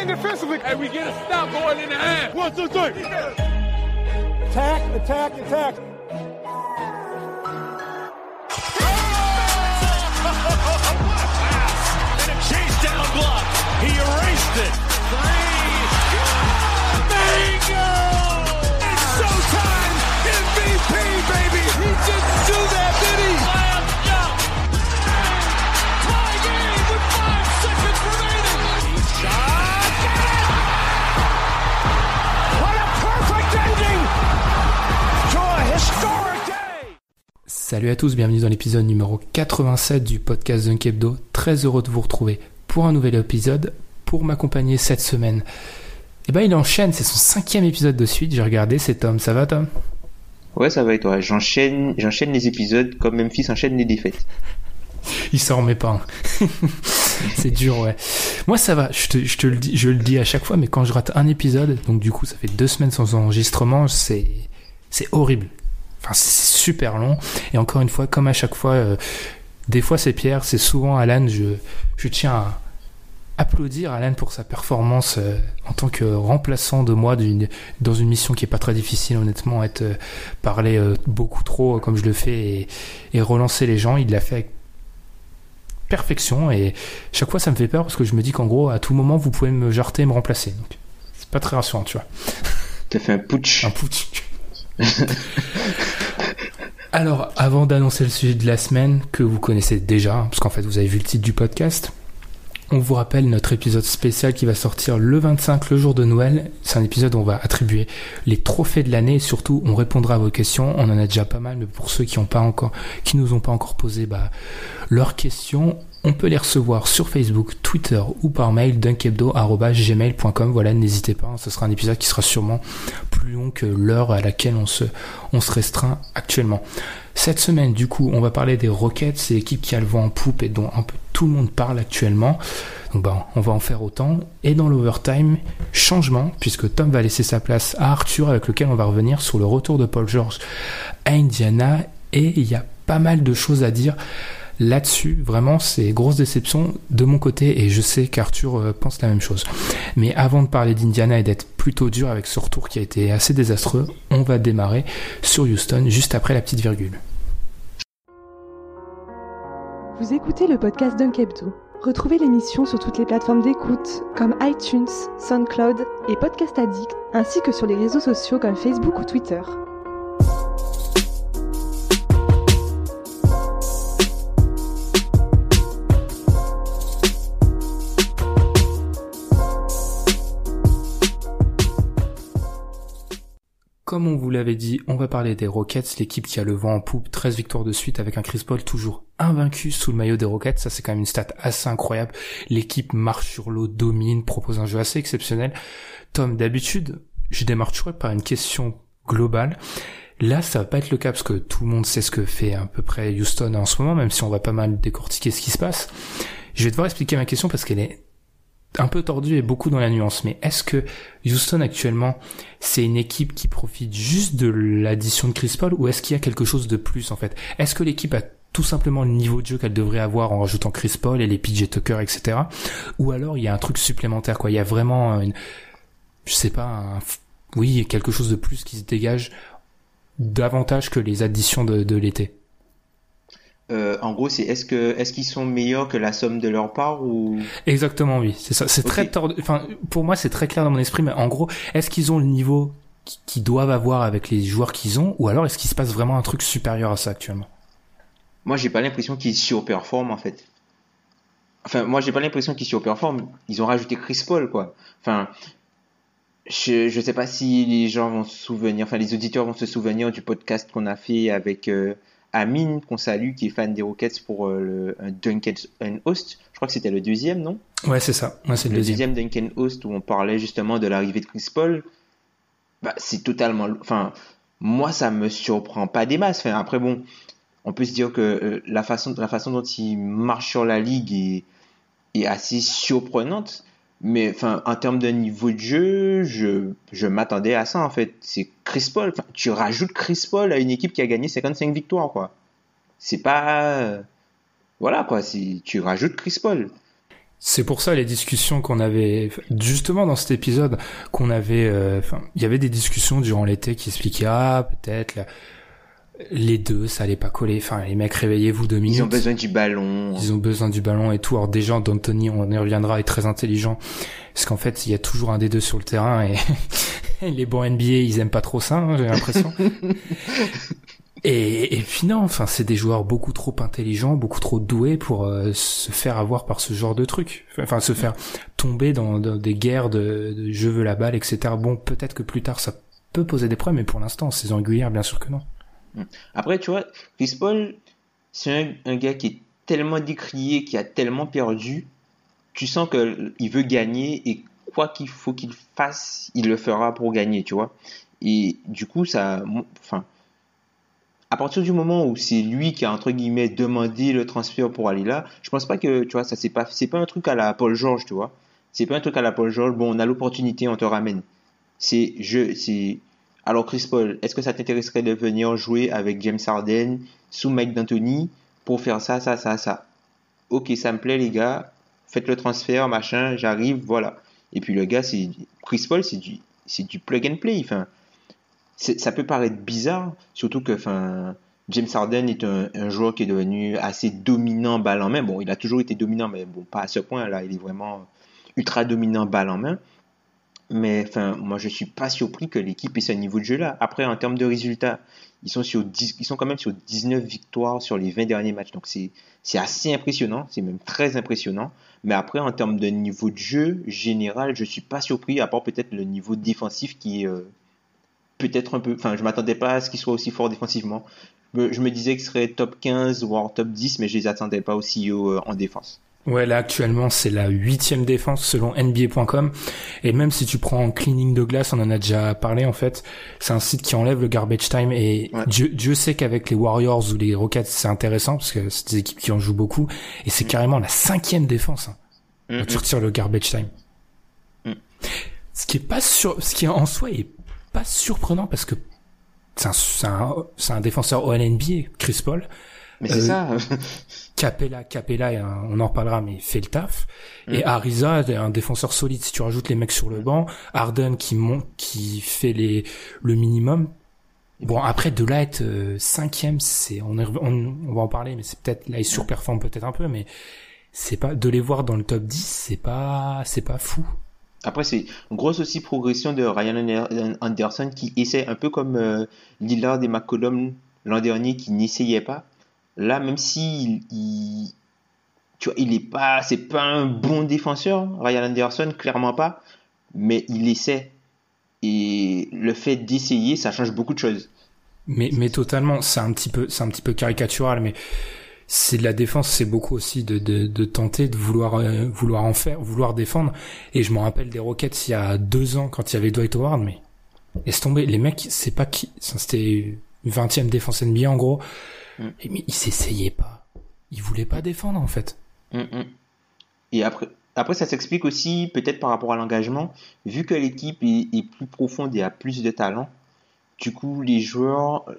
in defensively. And we get a stop going in the half. One, two, three. Attack, attack, attack. And a chase down block. He erased it. Three. Bingo! It's showtime. MVP, baby. He didn't do that, did he? Salut à tous, bienvenue dans l'épisode numéro 87 du podcast Dunk Hebdo. Très heureux de vous retrouver pour un nouvel épisode pour m'accompagner cette semaine. Et ben il enchaîne, c'est son cinquième épisode de suite. J'ai regardé, c'est Tom. Ça va Tom? Ouais, ça va et toi? J'enchaîne, j'enchaîne les épisodes comme Memphis enchaîne les défaites. Il s'en remet pas. hein. c'est dur, ouais. Moi ça va. Je te, je te le dis, je le dis à chaque fois, mais quand je rate un épisode, donc du coup ça fait deux semaines sans enregistrement, c'est c'est horrible. Enfin c'est super long. Et encore une fois, comme à chaque fois, euh, des fois c'est Pierre, c'est souvent Alan. Je je tiens à applaudir Alan pour sa performance euh, en tant que remplaçant de moi d'une- dans une mission qui est pas très difficile honnêtement être euh, parler euh, beaucoup trop comme je le fais et, et relancer les gens il l'a fait avec perfection et chaque fois ça me fait peur parce que je me dis qu'en gros à tout moment vous pouvez me jarter et me remplacer donc c'est pas très rassurant tu vois T'as fait un putsch. un putsch. Alors, avant d'annoncer le sujet de la semaine, que vous connaissez déjà, hein, parce qu'en fait vous avez vu le titre du podcast, on vous rappelle notre épisode spécial qui va sortir le 25, le jour de Noël. C'est un épisode où on va attribuer les trophées de l'année et surtout on répondra à vos questions. On en a déjà pas mal, mais pour ceux qui ont nous ont pas encore posé bah, leurs questions, on peut les recevoir sur Facebook, Twitter ou par mail dunkebdo@gmail.com. Voilà, n'hésitez pas, hein, ce sera un épisode qui sera sûrement plus long que l'heure à laquelle on se, restreint actuellement. Cette semaine, du coup, on va parler des Rockets, c'est l'équipe qui a le vent en poupe et dont un peu tout le monde parle actuellement. Donc bah, on va en faire autant. Et dans l'overtime, changement, puisque Tom va laisser sa place à Arthur, avec lequel on va revenir sur le retour de Paul George à Indiana. Et il y a pas mal de choses à dire là-dessus. Vraiment, c'est grosse déception de mon côté, et je sais qu'Arthur euh, pense la même chose. Mais avant de parler d'Indiana et d'être plutôt dur avec ce retour qui a été assez désastreux, on va démarrer sur Houston juste après la petite virgule. Vous écoutez le podcast Dunkebdo. Retrouvez l'émission sur toutes les plateformes d'écoute comme iTunes, SoundCloud et Podcast Addict, ainsi que sur les réseaux sociaux comme Facebook ou Twitter. Comme on vous l'avait dit, on va parler des Rockets, l'équipe qui a le vent en poupe, 13 victoires de suite avec un Chris Paul toujours invaincu sous le maillot des Rockets, ça c'est quand même une stat assez incroyable. L'équipe marche sur l'eau, domine, propose un jeu assez exceptionnel. Tom, d'habitude, je démarre toujours par une question globale. Là, ça va pas être le cas parce que tout le monde sait ce que fait à peu près Houston en ce moment, même si on va pas mal décortiquer ce qui se passe. Je vais devoir expliquer ma question parce qu'elle est un peu tordue et beaucoup dans la nuance. Mais est-ce que Houston actuellement, c'est une équipe qui profite juste de l'addition de Chris Paul ou est-ce qu'il y a quelque chose de plus en fait? Est-ce que l'équipe a tout simplement le niveau de jeu qu'elle devrait avoir en rajoutant Chris Paul et les PJ Tucker, etc. Ou alors il y a un truc supplémentaire, quoi. Il y a vraiment une, je sais pas, oui, quelque chose de plus qui se dégage davantage que les additions de l'été. Euh, en gros, c'est est-ce que est-ce qu'ils sont meilleurs que la somme de leur part ou? Exactement, oui, c'est ça. C'est très tord- enfin, pour moi, c'est très clair dans mon esprit, mais en gros, est-ce qu'ils ont le niveau qui- qu'ils doivent avoir avec les joueurs qu'ils ont, ou alors est-ce qu'il se passe vraiment un truc supérieur à ça actuellement? Moi, j'ai pas l'impression qu'ils surperforment en fait. Enfin, moi, j'ai pas l'impression qu'ils surperforment. Ils ont rajouté Chris Paul, quoi. Enfin, je je sais pas si les gens vont se souvenir, enfin les auditeurs vont se souvenir du podcast qu'on a fait avec euh, Amine, qu'on salue, qui est fan des Rockets pour euh, le un Host. Je crois que c'était le deuxième, non? Ouais, c'est ça. Ouais, c'est le, Le deuxième. deuxième Duncan Host où on parlait justement de l'arrivée de Chris Paul. Bah, c'est totalement. Enfin, moi, ça me surprend pas des masses. Enfin, après, bon, on peut se dire que euh, la, façon, la façon dont il marche sur la ligue est, est assez surprenante. Mais enfin, en termes de niveau de jeu, je, je m'attendais à ça en fait. C'est Chris Paul. Enfin, tu rajoutes Chris Paul à une équipe qui a gagné 55 victoires, quoi. C'est pas. euh, Voilà, quoi. Tu rajoutes Chris Paul. C'est pour ça les discussions qu'on avait justement dans cet épisode qu'on avait euh, il y avait des discussions durant l'été qui expliquaient ah peut-être les deux ça allait pas coller enfin les mecs réveillez-vous deux minutes Ils ont besoin du ballon. ils ont besoin du ballon et tout alors déjà d'Anthony on y reviendra est très intelligent parce qu'en fait il y a toujours un des deux sur le terrain et les bons NBA ils aiment pas trop ça hein, j'ai l'impression et, et puis non, enfin c'est des joueurs beaucoup trop intelligents, beaucoup trop doués pour euh, se faire avoir par ce genre de truc. Enfin se faire tomber dans, dans des guerres de, de je veux la balle, etc. Bon, peut-être que plus tard ça peut poser des problèmes, mais pour l'instant, saison régulière, bien sûr que non. Après, tu vois, Chris Paul, c'est un, un gars qui est tellement décrié, qui a tellement perdu. Tu sens qu'il veut gagner et quoi qu'il faut qu'il fasse, il le fera pour gagner, tu vois. Et du coup, ça. Enfin. À partir du moment où c'est lui qui a entre guillemets demandé le transfert pour aller là, je pense pas que tu vois ça c'est pas c'est pas un truc à la Paul George, tu vois. C'est pas un truc à la Paul George. Bon, on a l'opportunité, on te ramène. C'est je c'est alors Chris Paul, est-ce que ça t'intéresserait de venir jouer avec James Harden sous Mike D'Antoni pour faire ça, ça, ça, ça? Ok, ça me plaît les gars, faites le transfert, machin, j'arrive, voilà. Et puis le gars, c'est Chris Paul, c'est du, c'est du plug and play. Enfin, ça peut paraître bizarre, surtout que, James Harden est un, un joueur qui est devenu assez dominant balle en main. Bon, il a toujours été dominant, mais bon, pas à ce point là. Il est vraiment ultra dominant balle en main. Mais enfin, moi, je suis pas surpris que l'équipe ait ce niveau de jeu-là. Après, en termes de résultats, ils sont, sur 10 ils sont quand même sur 19 victoires sur les 20 derniers matchs. Donc, c'est assez impressionnant. C'est même très impressionnant. Mais après, en termes de niveau de jeu général, je suis pas surpris, à part peut-être le niveau défensif qui est euh, peut-être un peu. Enfin, je m'attendais pas à ce qu'il soit aussi fort défensivement. Je me, disais qu'il serait top 15 voire top 10, mais je les attendais pas aussi haut euh, en défense. Ouais, là actuellement c'est la huitième défense selon NBA.com et même si tu prends cleaning de glace, on en a déjà parlé en fait, c'est un site qui enlève le garbage time et Ouais. Dieu, Dieu sait qu'avec les Warriors ou les Rockets c'est intéressant parce que c'est des équipes qui en jouent beaucoup et c'est carrément la cinquième défense hein, Mm, quand tu retires le garbage time. Mm. Ce qui est pas sur, ce qui en soi est pas surprenant parce que c'est un, un, un défenseur OLNBA, Chris Paul. Mais c'est Euh, ça. Capella, Capella, on en reparlera, mais il fait le taf. Et Mm. Ariza, est un défenseur solide. Si tu rajoutes les mecs sur le banc, Harden qui monte, qui fait les le minimum. Bon, après de là être euh, cinquième, c'est on, est- on, on va en parler, mais c'est peut-être là il surperforme peut-être un peu, mais c'est pas de les voir dans le top 10, c'est pas c'est pas fou. Après, c'est une grosse aussi progression de Ryan Ander- Anderson qui essaie un peu comme euh, Lillard et McCollum l'an dernier qui n'essayait pas. Là, même si il, tu vois, il est pas, c'est pas un bon défenseur, Ryan Anderson, clairement pas, mais il essaie. Et le fait d'essayer, ça change beaucoup de choses. Mais, mais totalement, c'est un petit peu, c'est un petit peu caricatural, mais c'est de la défense, c'est beaucoup aussi de, tenter de vouloir, euh, vouloir en faire, vouloir défendre. Et je me rappelle des Rockets il y a deux ans quand il y avait Dwight Howard, mais laisse tomber, les mecs, c'est pas qui, c'était 20e défense NBA en gros, Mm. Et mais ils s'essayaient pas, ils voulaient pas défendre en fait. Mm, mm. Et après, après ça s'explique aussi peut-être par rapport à l'engagement, vu que l'équipe est, est plus profonde et a plus de talent. Du coup, les joueurs, euh,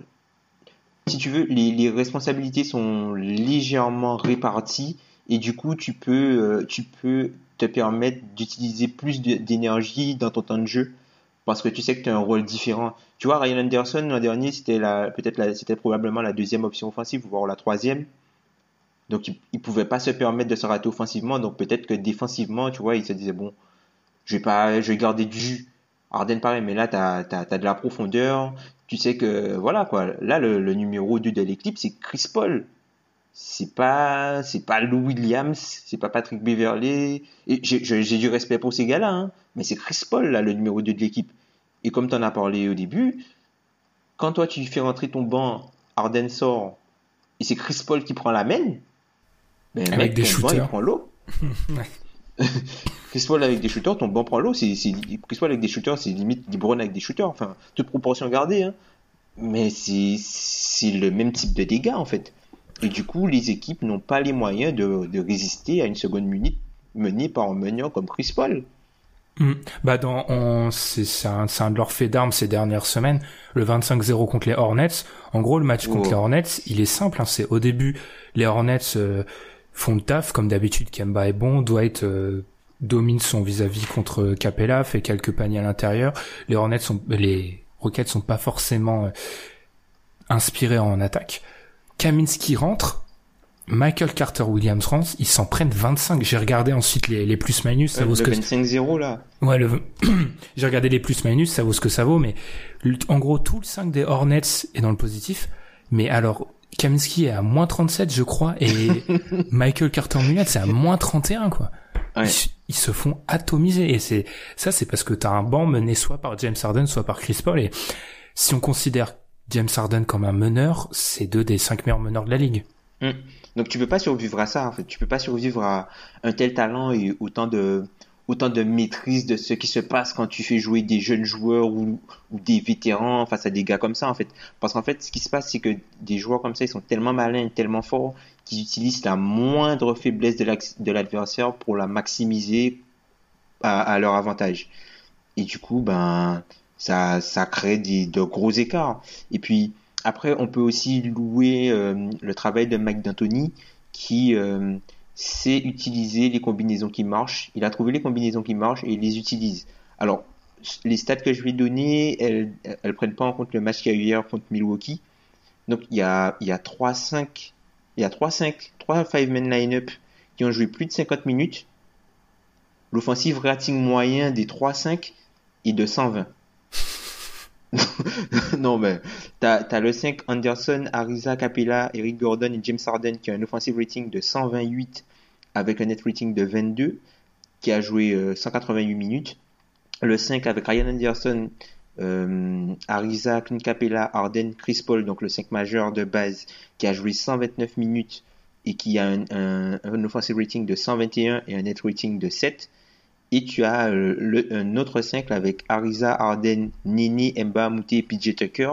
si tu veux, les, les responsabilités sont légèrement réparties et du coup, tu peux, euh, tu peux te permettre d'utiliser plus d'énergie dans ton temps de jeu parce que tu sais que tu as un rôle différent. Tu vois, Ryan Anderson l'an dernier, c'était la, peut-être c'était probablement la deuxième option offensive, voire la troisième. Donc, il, il pouvait pas se permettre de se rater offensivement. Donc, peut-être que défensivement, tu vois, il se disait, bon, je vais pas, je vais garder du jus. Arden, pareil, mais là, tu as, de la profondeur. Tu sais que, voilà, quoi. Là, le, numéro 2 de l'équipe, c'est Chris Paul. C'est pas, c'est pas Lou Williams, c'est pas Patrick Beverley. J'ai du respect pour ces gars-là, hein. Mais c'est Chris Paul, là, le numéro 2 de l'équipe. Et comme tu en as parlé au début, quand toi, tu fais rentrer ton banc, Arden sort, et c'est Chris Paul qui prend la main, ben, Avec mec, des ton banc, shooters. il prend l'eau. Chris Paul avec des shooters, ton banc prend l'eau. C'est, c'est- Chris Paul avec des shooters, c'est limite LeBron avec des shooters. Enfin, toute proportion gardée. Hein. Mais c'est, c'est le même type de dégâts, en fait. Et du coup, les équipes n'ont pas les moyens de, de résister à une seconde minute menée par un meneur comme Chris Paul. Hmm. Bah dans, on, c'est, un, un de leurs faits d'armes ces dernières semaines. Le 25-0 contre les Hornets. En gros, le match contre Oh. les Hornets, il est simple. Hein, c'est au début, les Hornets euh, font le taf comme d'habitude. Kemba est bon, Dwight euh, domine son vis-à-vis contre Capella, fait quelques paniers à l'intérieur. Les Hornets sont, les Rockets sont pas forcément euh, inspirés en attaque. Kaminski rentre. Michael Carter Williams rentre, ils s'en prennent 25. J'ai regardé ensuite les, les plus-minus, ça vaut ce que 25-0, là. Ouais, le... j'ai regardé les plus-minus, ça vaut ce que ça vaut, mais en gros, tout le 5 des Hornets est dans le positif. Mais alors, Kaminski est à moins 37, je crois, et Michael Carter-Williams, c'est à moins 31, quoi. Ouais. Ils, ils se font atomiser, et c'est ça, c'est parce que t'as un banc mené soit par James Harden, soit par Chris Paul, et si on considère James Harden comme un meneur, c'est deux des cinq meilleurs meneurs de la ligue. Mm. Donc tu peux pas survivre à ça en fait. Tu peux pas survivre à un tel talent et autant de maîtrise de ce qui se passe quand tu fais jouer des jeunes joueurs ou, des vétérans face à des gars comme ça en fait. Parce qu'en fait, ce qui se passe, c'est que des joueurs comme ça, ils sont tellement malins, tellement forts, qu'ils utilisent la moindre faiblesse de l'adversaire pour la maximiser à, à leur avantage. Et du coup, ben ça ça crée de gros écarts. Et puis après, on peut aussi louer euh, le travail de Mike D'Antoni qui euh, sait utiliser les combinaisons qui marchent. Il a trouvé les combinaisons qui marchent et il les utilise. Alors, les stats que je vais donner, elles, elles prennent pas en compte le match qu'il y a eu hier contre Milwaukee. Donc, il y a, y a 3-5, il y a 3-5, 3 5-man line-up qui ont joué plus de 50 minutes. L'offensive rating moyen des 3-5 est de 120. non, mais t'as, t'as le 5 Anderson, Ariza, Capella, Eric Gordon et James Harden qui a un offensive rating de 128 avec un net rating de 22 qui a joué euh, 188 minutes. Le 5 avec Ryan Anderson, euh, Ariza, Clint Capella, Harden, Chris Paul, donc le 5 majeur de base qui a joué 129 minutes et qui a un offensive rating de 121 et un net rating de 7. Et tu as euh, un autre 5 avec Ariza, Arden, Nini, Mba, Mouté et PJ Tucker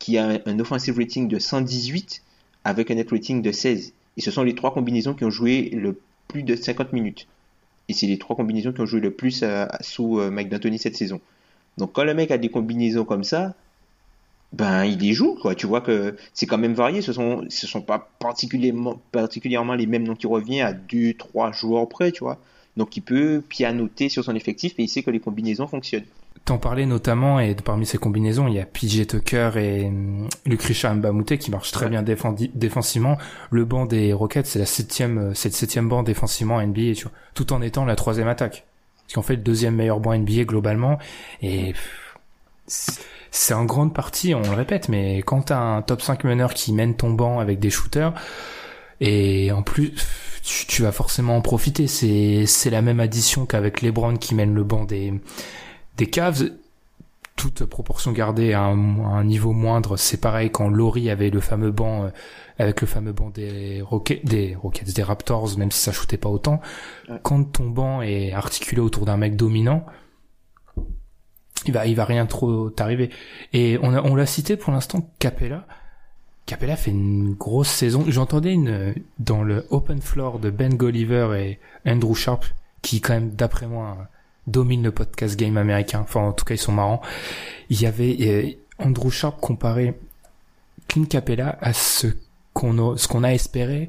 qui a un, offensive rating de 118 avec un net rating de 16. Et ce sont les trois combinaisons qui ont joué le plus de 50 minutes. Et c'est les trois combinaisons qui ont joué le plus euh, sous euh, Mike D'Antoni cette saison. Donc quand le mec a des combinaisons comme ça, ben il les joue quoi. Tu vois que c'est quand même varié. Ce sont sont pas particulièrement particulièrement les mêmes noms qui reviennent à deux trois joueurs près, tu vois. Donc il peut pianoter sur son effectif et il sait que les combinaisons fonctionnent. T'en parlais notamment, et parmi ces combinaisons, il y a PJ Tucker et hum, Lucretia Mbamute qui marchent très Ouais. bien défendi- défensivement. Le banc des Rockets, c'est la septième, euh, c'est le septième banc défensivement en NBA, tu vois, tout en étant la troisième attaque. Parce qu'en fait, le deuxième meilleur banc NBA globalement, et c'est- en grande partie, on le répète, mais quand t'as un top 5 meneur qui mène ton banc avec des shooters, et en plus, tu, tu vas forcément en profiter. C'est, c'est la même addition qu'avec LeBron qui mène le banc des, des Cavs, toute proportion gardée à un, à un niveau moindre, c'est pareil quand Laurie avait le fameux banc euh, avec le fameux banc des Rockets, des Rockets, des Raptors, même si ça shootait pas autant. Ouais. Quand ton banc est articulé autour d'un mec dominant, il va, il va rien trop t'arriver. Et on a, on l'a cité pour l'instant, Capella. Capella fait une grosse saison. J'entendais une dans le open floor de Ben Golliver et Andrew Sharp, qui quand même, d'après moi, domine le podcast game américain. Enfin, en tout cas, ils sont marrants. Il y avait euh, Andrew Sharp comparé Clint Capella à ce qu'on a, ce qu'on a espéré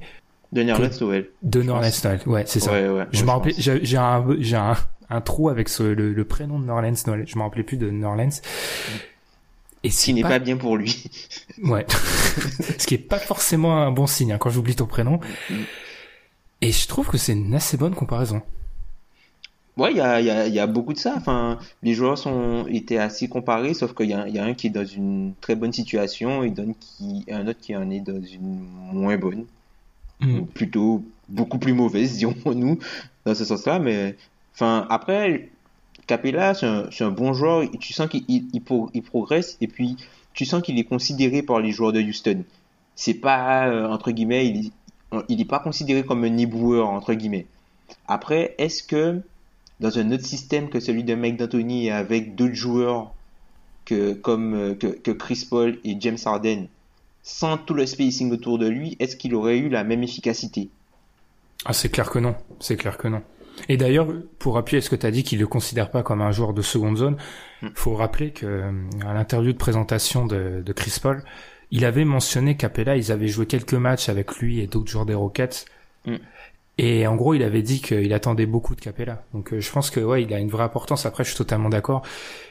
De Nerlens Noël. de Je Norlens Noel. Ouais, c'est ça. Ouais, ouais. je me rappelais, j'ai un, j'ai un, un trou avec ce, le, le prénom de Norlens Noel. Je me rappelais plus de Norlens. Et Ce qui n'est pas, pas bien pour lui. ouais. ce qui est pas forcément un bon signe, hein, quand j'oublie ton prénom. Mm. Et je trouve que c'est une assez bonne comparaison. Ouais, il y a, y, a, y a beaucoup de ça. Enfin, les joueurs sont étaient assez comparés, sauf qu'il y a, y a un qui est dans une très bonne situation et qui, un autre qui en est dans une moins bonne, Mm. ou plutôt beaucoup plus mauvaise, dirons-nous, dans ce sens-là. Mais enfin, après, Capella, c'est un, bon joueur. Tu sens qu'il il, il pro- il progresse et puis tu sens qu'il est considéré par les joueurs de Houston. c'est pas, euh, entre guillemets, il, n'est pas considéré comme un éboueur, entre guillemets. Après, est-ce que dans un autre système que celui de Mike D'Antoni avec d'autres joueurs que, comme euh, que, Chris Paul et James Harden, sans tout le spacing autour de lui, est-ce qu'il aurait eu la même efficacité? Ah, c'est clair que non. C'est clair que non. Et d'ailleurs, pour appuyer ce que tu as dit qu'il ne le considère pas comme un joueur de seconde zone, il hmm. faut rappeler que euh, à l'interview de présentation de, de, Chris Paul, il avait mentionné qu'Apella, ils avaient joué quelques matchs avec lui et d'autres joueurs des Rockets. Hmm. Et en gros, il avait dit qu'il attendait beaucoup de Capella. Donc euh, je pense que ouais, il a une vraie importance. Après, je suis totalement d'accord.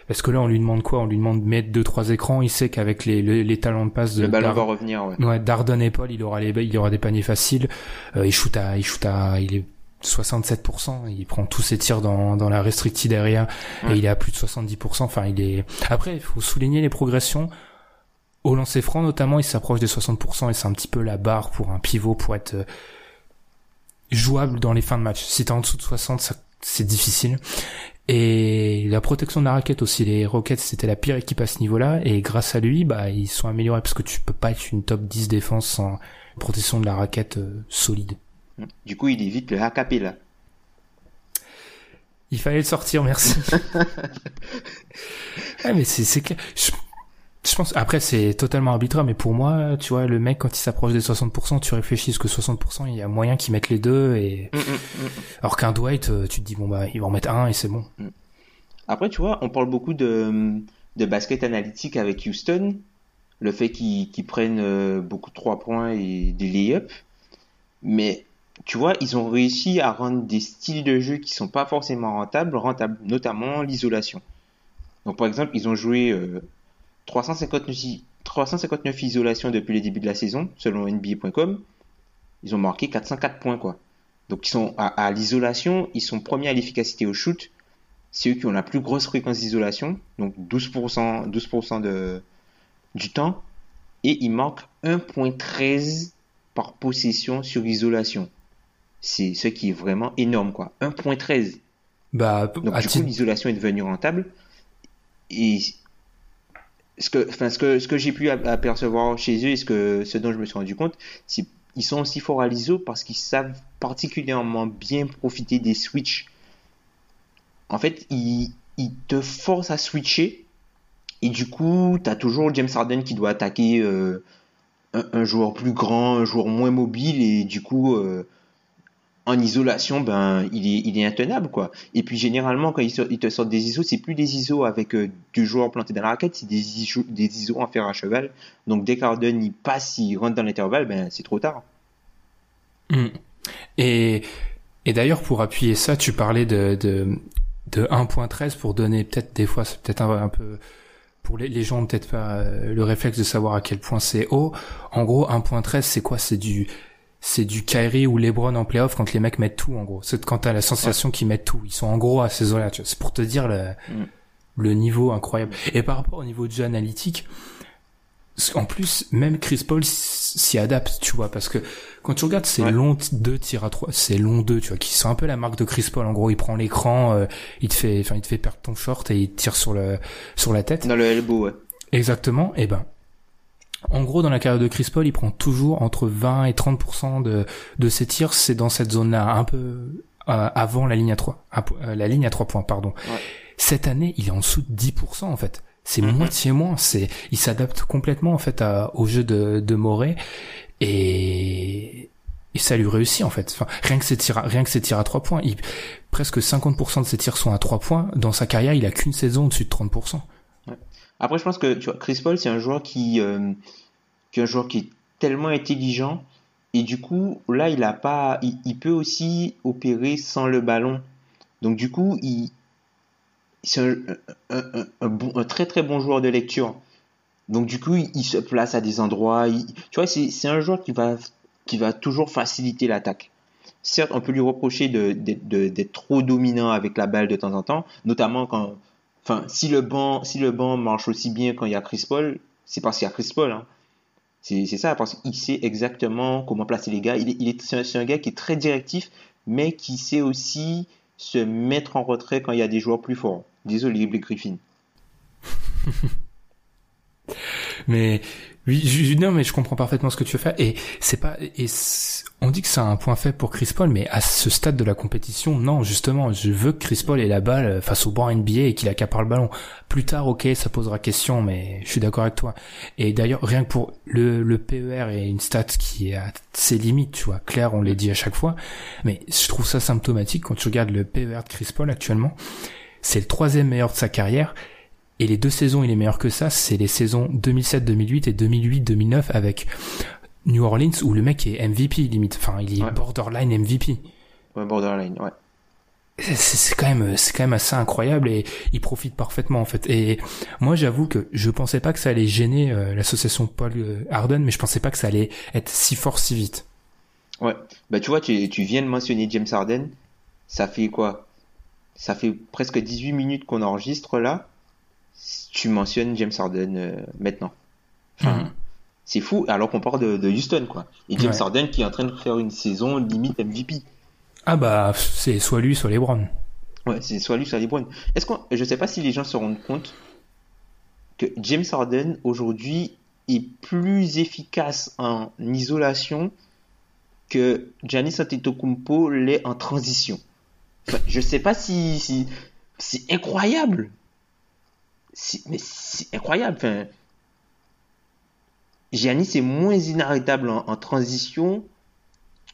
Parce que là, on lui demande quoi? On lui demande de mettre deux trois écrans. Il sait qu'avec les, les, talents de passe de le ballon va revenir. Ouais. ouais Darden et Paul, il aura les il aura des paniers faciles. Euh, il shoot à il shoot à il est 67%, il prend tous ses tirs dans, dans la restricted area et il est à plus de 70%. Enfin, il est. Après, il faut souligner les progressions. Au lancer franc, notamment, il s'approche des 60% et c'est un petit peu la barre pour un pivot pour être euh, jouable dans les fins de match. Si t'es en dessous de 60, c'est difficile. Et la protection de la raquette aussi, les Rockets c'était la pire équipe à ce niveau-là, et grâce à lui, bah ils sont améliorés parce que tu peux pas être une top 10 défense sans protection de la raquette euh, solide. Du coup, il évite le là. Il fallait le sortir, merci. ouais, mais c'est clair. Je, pense, après, c'est totalement arbitraire, mais pour moi, tu vois, le mec, quand il s'approche des 60%, tu réfléchis, que 60%, il y a moyen qu'il mette les deux, et, mm, mm, mm, alors qu'un Dwight, euh, tu te dis, bon, bah, il va en mettre un, et c'est bon. Après, tu vois, on parle beaucoup de, de basket analytique avec Houston, le fait qu'ils prennent euh, beaucoup de 3 points et des lay-ups, mais tu vois, ils ont réussi à rendre des styles de jeu qui sont pas forcément rentables, rentables, notamment l'isolation. Donc, par exemple, ils ont joué 359, euh, 359 isolations depuis le début de la saison, selon NBA.com. Ils ont marqué 404 points, quoi. Donc, ils sont à, l'isolation, ils sont premiers à l'efficacité au shoot. C'est eux qui ont la plus grosse fréquence d'isolation, donc 12%, 12% de, du temps. Et ils marquent 1.13 par possession sur isolation c'est ce qui est vraiment énorme, quoi. 1.13. Bah, Donc, du coup, l'isolation est devenue rentable. Et ce que, enfin, ce que, ce que j'ai pu apercevoir chez eux et ce, que, ce dont je me suis rendu compte, c'est qu'ils sont aussi forts à l'ISO parce qu'ils savent particulièrement bien profiter des switches. En fait, ils, ils te forcent à switcher et du coup, tu as toujours James Harden qui doit attaquer euh, un, joueur plus grand, un joueur moins mobile et du coup, euh, en isolation, ben, il est, il intenable, quoi. Et puis, généralement, quand ils, te sortent des ISO, c'est plus des ISO avec euh, du joueur planté dans la raquette, c'est des ISO, des ISO en fer à cheval. Donc, dès qu'Arden, il passe, il rentre dans l'intervalle, ben, c'est trop tard. Hmm. Et, et d'ailleurs, pour appuyer ça, tu parlais de, de, de 1.13 pour donner peut-être des fois, c'est peut-être un, peu, pour les, les gens peut-être pas euh, le réflexe de savoir à quel point c'est haut. En gros, 1.13, c'est quoi? C'est du, c'est du Kyrie ou LeBron en playoff quand les mecs mettent tout en gros. C'est quand t'as la sensation qu'ils mettent tout. Ils sont en gros à ces eaux-là. C'est pour te dire le, mm. le niveau incroyable. Et par rapport au niveau de jeu analytique, en plus même Chris Paul s'y adapte, tu vois, parce que quand tu regardes ces longs deux tirs à trois, ces longs deux, tu vois, qui sont un peu la marque de Chris Paul. En gros, il prend l'écran, euh, il te fait, enfin, il te fait perdre ton short et il tire sur le sur la tête. Dans le elbow, ouais. Exactement. Et ben en gros, dans la carrière de Chris Paul, il prend toujours entre 20 et 30% de, de ses tirs, c'est dans cette zone-là, un peu euh, avant la ligne à 3, euh, la ligne à 3 points, pardon. Cette année, il est en dessous de 10% en fait. C'est mm-hmm. moitié moins. C'est, il s'adapte complètement en fait à, au jeu de, de Morey et, et ça lui réussit en fait. Enfin, rien que ses tirs, à, rien que ses tirs à 3 points, il, presque 50% de ses tirs sont à 3 points. Dans sa carrière, il a qu'une saison au-dessus de 30%. Après, je pense que tu vois, Chris Paul, c'est un joueur qui, euh, est un joueur qui est tellement intelligent et du coup, là, il a pas, il, peut aussi opérer sans le ballon. Donc du coup, il, c'est un, très très bon joueur de lecture. Donc du coup, il, se place à des endroits. tu vois, c'est un joueur qui va, qui va toujours faciliter l'attaque. Certes, on peut lui reprocher d'être de, de, trop dominant avec la balle de temps en temps, notamment quand, Enfin, si le banc, si le banc marche aussi bien quand il y a Chris Paul, c'est parce qu'il y a Chris Paul. Hein. C'est ça, parce qu'il sait exactement comment placer les gars. Il est, c'est un, gars qui est très directif, mais qui sait aussi se mettre en retrait quand il y a des joueurs plus forts. Désolé, Blake Griffin. mais Oui, je- non, mais je comprends parfaitement ce que tu veux faire. Et c'est pas, et on dit que c'est un point faible pour Chris Paul, mais à ce stade de la compétition, non, justement, je veux que Chris Paul ait la balle euh, face au banc NBA et qu'il accapare le ballon. Plus tard, ok, ça posera question, mais je suis d'accord avec toi. Et d'ailleurs, rien que pour le, le PER est une stat qui à ses limites, tu vois. Claire, on l'a dit à chaque fois. Mais je trouve ça symptomatique quand tu regardes le PER de Chris Paul actuellement. C'est le troisième meilleur de sa carrière. Et les deux saisons, il est meilleur que ça, c'est les saisons 2007-2008 et 2008-2009 avec New Orleans où le mec est MVP limite. Enfin, il est Ouais. borderline MVP. Ouais, borderline, ouais. C'est- quand même, c'est quand même assez incroyable et il profite parfaitement en fait. Et moi, j'avoue que je pensais pas que ça allait gêner euh, l'association Paul euh, Harden, mais je pensais pas que ça allait être si fort si vite. Ouais. Bah, tu vois, tu, tu viens de mentionner James Harden. Ça fait quoi? Ça fait presque 18 minutes qu'on enregistre là. Tu mentionnes James Harden euh, maintenant. Enfin. C'est fou, alors qu'on parle de, de Houston, quoi. Et James Ouais. Harden qui est en train de faire une saison limite MVP. Ah bah, c'est soit lui, soit LeBron. Ouais, c'est soit lui, soit LeBron. Est-ce qu'on, je sais pas si les gens se rendent compte que James Harden aujourd'hui est plus efficace en isolation que Giannis Antetokounmpo l'est en transition. Enfin, je sais pas si, si c'est incroyable. Mais c'est incroyable. Enfin, Giannis est moins inarrêtable en, en transition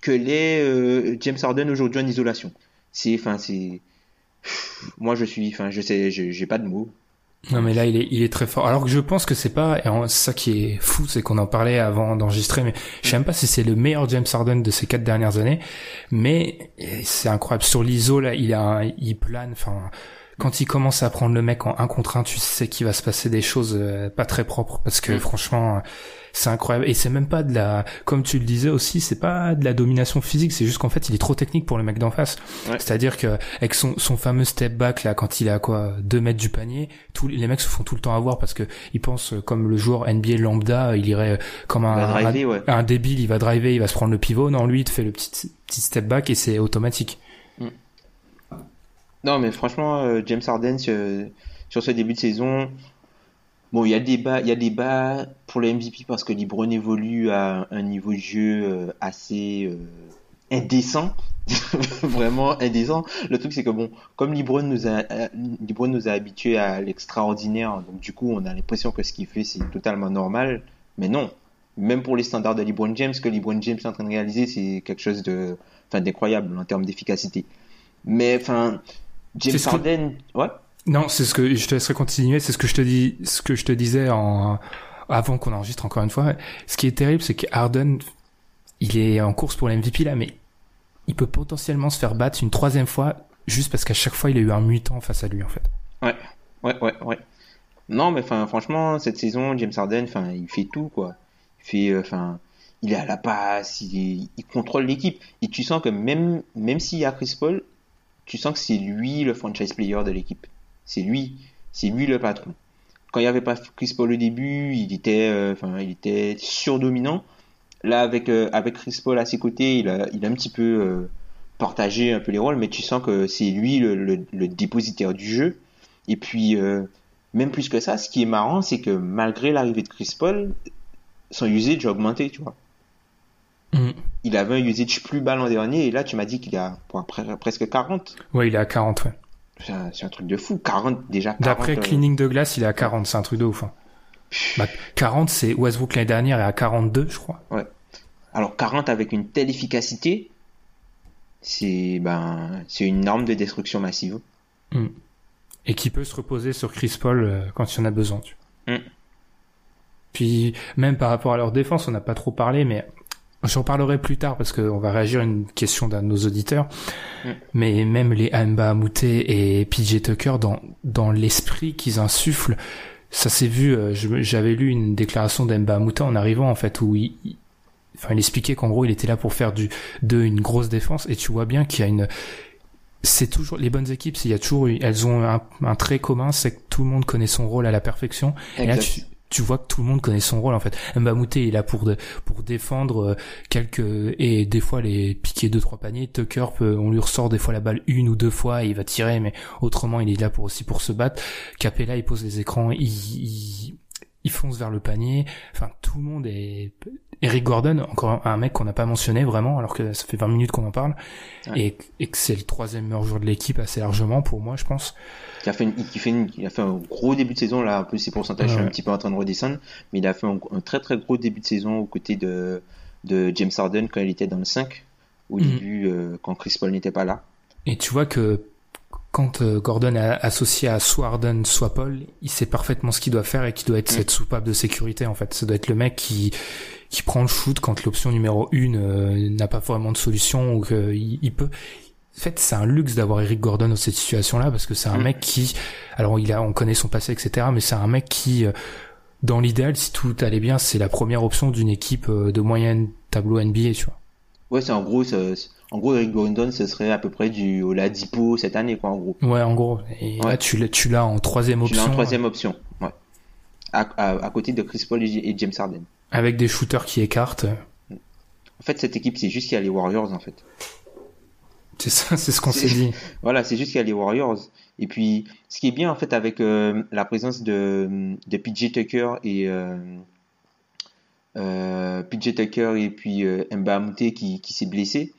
que l'est euh, James Harden aujourd'hui en isolation. C'est, enfin, c'est, moi je suis, enfin, je sais, j'ai pas de mots. Non mais là il est il est très fort. Alors que je pense que c'est pas et en- c'est ça qui est fou, c'est qu'on en parlait avant d'enregistrer, mais je sais même pas si c'est le meilleur James Harden de ces quatre dernières années. Mais c'est incroyable sur l'ISO là, il a un- il plane. Enfin, quand il commence à prendre le mec en un contre un, tu sais qu'il va se passer des choses euh, pas très propres parce que Mm. franchement c'est incroyable et c'est même pas de la comme tu le disais aussi, c'est pas de la domination physique, c'est juste qu'en fait il est trop technique pour le mec d'en face. Ouais. C'est-à-dire que avec son, son fameux step back là quand il est à quoi deux mètres du panier, tous les mecs se font tout le temps avoir parce que ils pensent euh, comme le joueur NBA lambda, il irait euh, comme un, ouais. un, débile, il va driver, il va se prendre le pivot. Non, lui il te fait le petit petit step back et c'est automatique. Non, mais franchement, euh, James Harden sur, sur ce début de saison, bon, il y a débat, il y a débat pour le MVP parce que LeBron évolue à un niveau de jeu euh, assez euh, indécent, vraiment indécent. Le truc c'est que bon, comme LeBron nous a, LeBron nous a habitués à l'extraordinaire, donc du coup, on a l'impression que ce qu'il fait c'est totalement normal, mais non. Même pour les standards de LeBron James, ce que LeBron James est en train de réaliser, c'est quelque chose de, enfin, d'incroyable en termes d'efficacité. Mais enfin, James Harden, ouais. Non, c'est ce que je te laisserai continuer. C'est ce que je te dis, ce que je te disais en avant qu'on enregistre encore une fois. Ce qui est terrible, c'est que Harden, il est en course pour l'MVP là, mais il peut potentiellement se faire battre une troisième fois juste parce qu'à chaque fois il a eu un mutant face à lui en fait. Ouais, ouais, ouais, ouais. Non, mais enfin, franchement, cette saison, James Harden, il fait tout, quoi. Il fait, euh, il est à la passe, il, il contrôle l'équipe. Et tu sens que même, même s'il y a Chris Paul, tu sens que c'est lui le franchise player de l'équipe. C'est lui, c'est lui le patron. Quand il n'y avait pas Chris Paul au début, il était, euh, enfin, il était surdominant. Là, avec, euh, avec Chris Paul à ses côtés, il a, il a un petit peu euh, partagé un peu les rôles, mais tu sens que c'est lui le, le, le dépositaire du jeu. Et puis, même plus que ça, ce qui est marrant, c'est que malgré l'arrivée de Chris Paul, son usage a augmenté, tu vois. Mm. Il avait un usage plus bas l'an dernier, et là, tu m'as dit qu'il a presque 40. Ouais, il est à 40. Ouais. C'est un, truc de fou. 40, déjà 40. D'après euh, Cleaning de glace, il est à 40. C'est un truc de ouf. hein. Bah, 40, c'est Westbrook l'année dernière est à 42, je crois. Alors, 40 avec une telle efficacité, c'est ben, c'est une arme de destruction massive. et qui peut se reposer sur Chris Paul euh, quand il y en a besoin. Tu. vois. Mm. Puis même par rapport à leur défense, on n'a pas trop parlé, mais j'en parlerai plus tard parce qu'on va réagir à une question d'un de nos auditeurs. Mm. Mais même les Amba Mouté et PJ Tucker, dans, dans l'esprit qu'ils insufflent, ça s'est vu, euh, j'avais lu une déclaration d'Emba Mouta en arrivant en fait, où il, il- enfin, il expliquait qu'en gros il était là pour faire du, de une grosse défense, et tu vois bien qu'il y a une, c'est toujours les bonnes équipes, il y a toujours, elles ont un, un trait commun, c'est que tout le monde connaît son rôle à la perfection. Et là, Exact. tu, tu vois que tout le monde connaît son rôle en fait. Mbamouté est là pour pour défendre euh, quelques et des fois les piquer deux trois paniers. Tucker on lui ressort des fois la balle une ou deux fois et il va tirer, mais autrement il est là pour aussi pour se battre. Capella il pose les écrans, il, il fonce vers le panier. Enfin, tout le monde est. Eric Gordon, encore un mec qu'on n'a pas mentionné vraiment, alors que ça fait 20 minutes qu'on en parle, et, et, que c'est le troisième meilleur joueur de l'équipe assez largement pour moi, je pense. Qui a fait, une, qui fait une, il a fait un gros début de saison là, un peu ses pourcentages sont un petit peu en train de redescendre, mais il a fait un, un, très très gros début de saison aux côtés de de James Harden quand il était dans le 5 au Mhm. début euh, quand Chris Paul n'était pas là. Et tu vois que quand euh, Gordon est associé à soit Harden, soit Paul, il sait parfaitement ce qu'il doit faire et qu'il doit être Mm. cette soupape de sécurité en fait. Ça doit être le mec qui qui prend le shoot quand l'option numéro une euh, n'a pas vraiment de solution ou qu'il il peut. En fait, c'est un luxe d'avoir Eric Gordon dans cette situation-là parce que c'est un Mm. mec qui, alors il a, on connaît son passé, etc. Mais c'est un mec qui, euh, dans l'idéal, si tout allait bien, c'est la première option d'une équipe de moyenne tableau NBA, tu vois. Ouais, c'est en gros, c'est- en gros, Eric Gordon, ce serait à peu près du Oladipo cette année, quoi, en gros. Ouais, en gros. Et Ouais. là, tu l'as, tu l'as en troisième Tu l'as option. en troisième option, ouais. À, à, à côté de Chris Paul et, James Harden. Avec des shooters qui écartent. En fait, cette équipe, c'est juste qu'il y a les Warriors, en fait. C'est ça, c'est ce qu'on s'est dit. Voilà, c'est juste qu'il y a les Warriors. Et puis, ce qui est bien, en fait, avec euh, la présence de, de PJ Tucker et euh, euh, PJ Tucker et puis Mba Mouté qui, qui s'est blessé,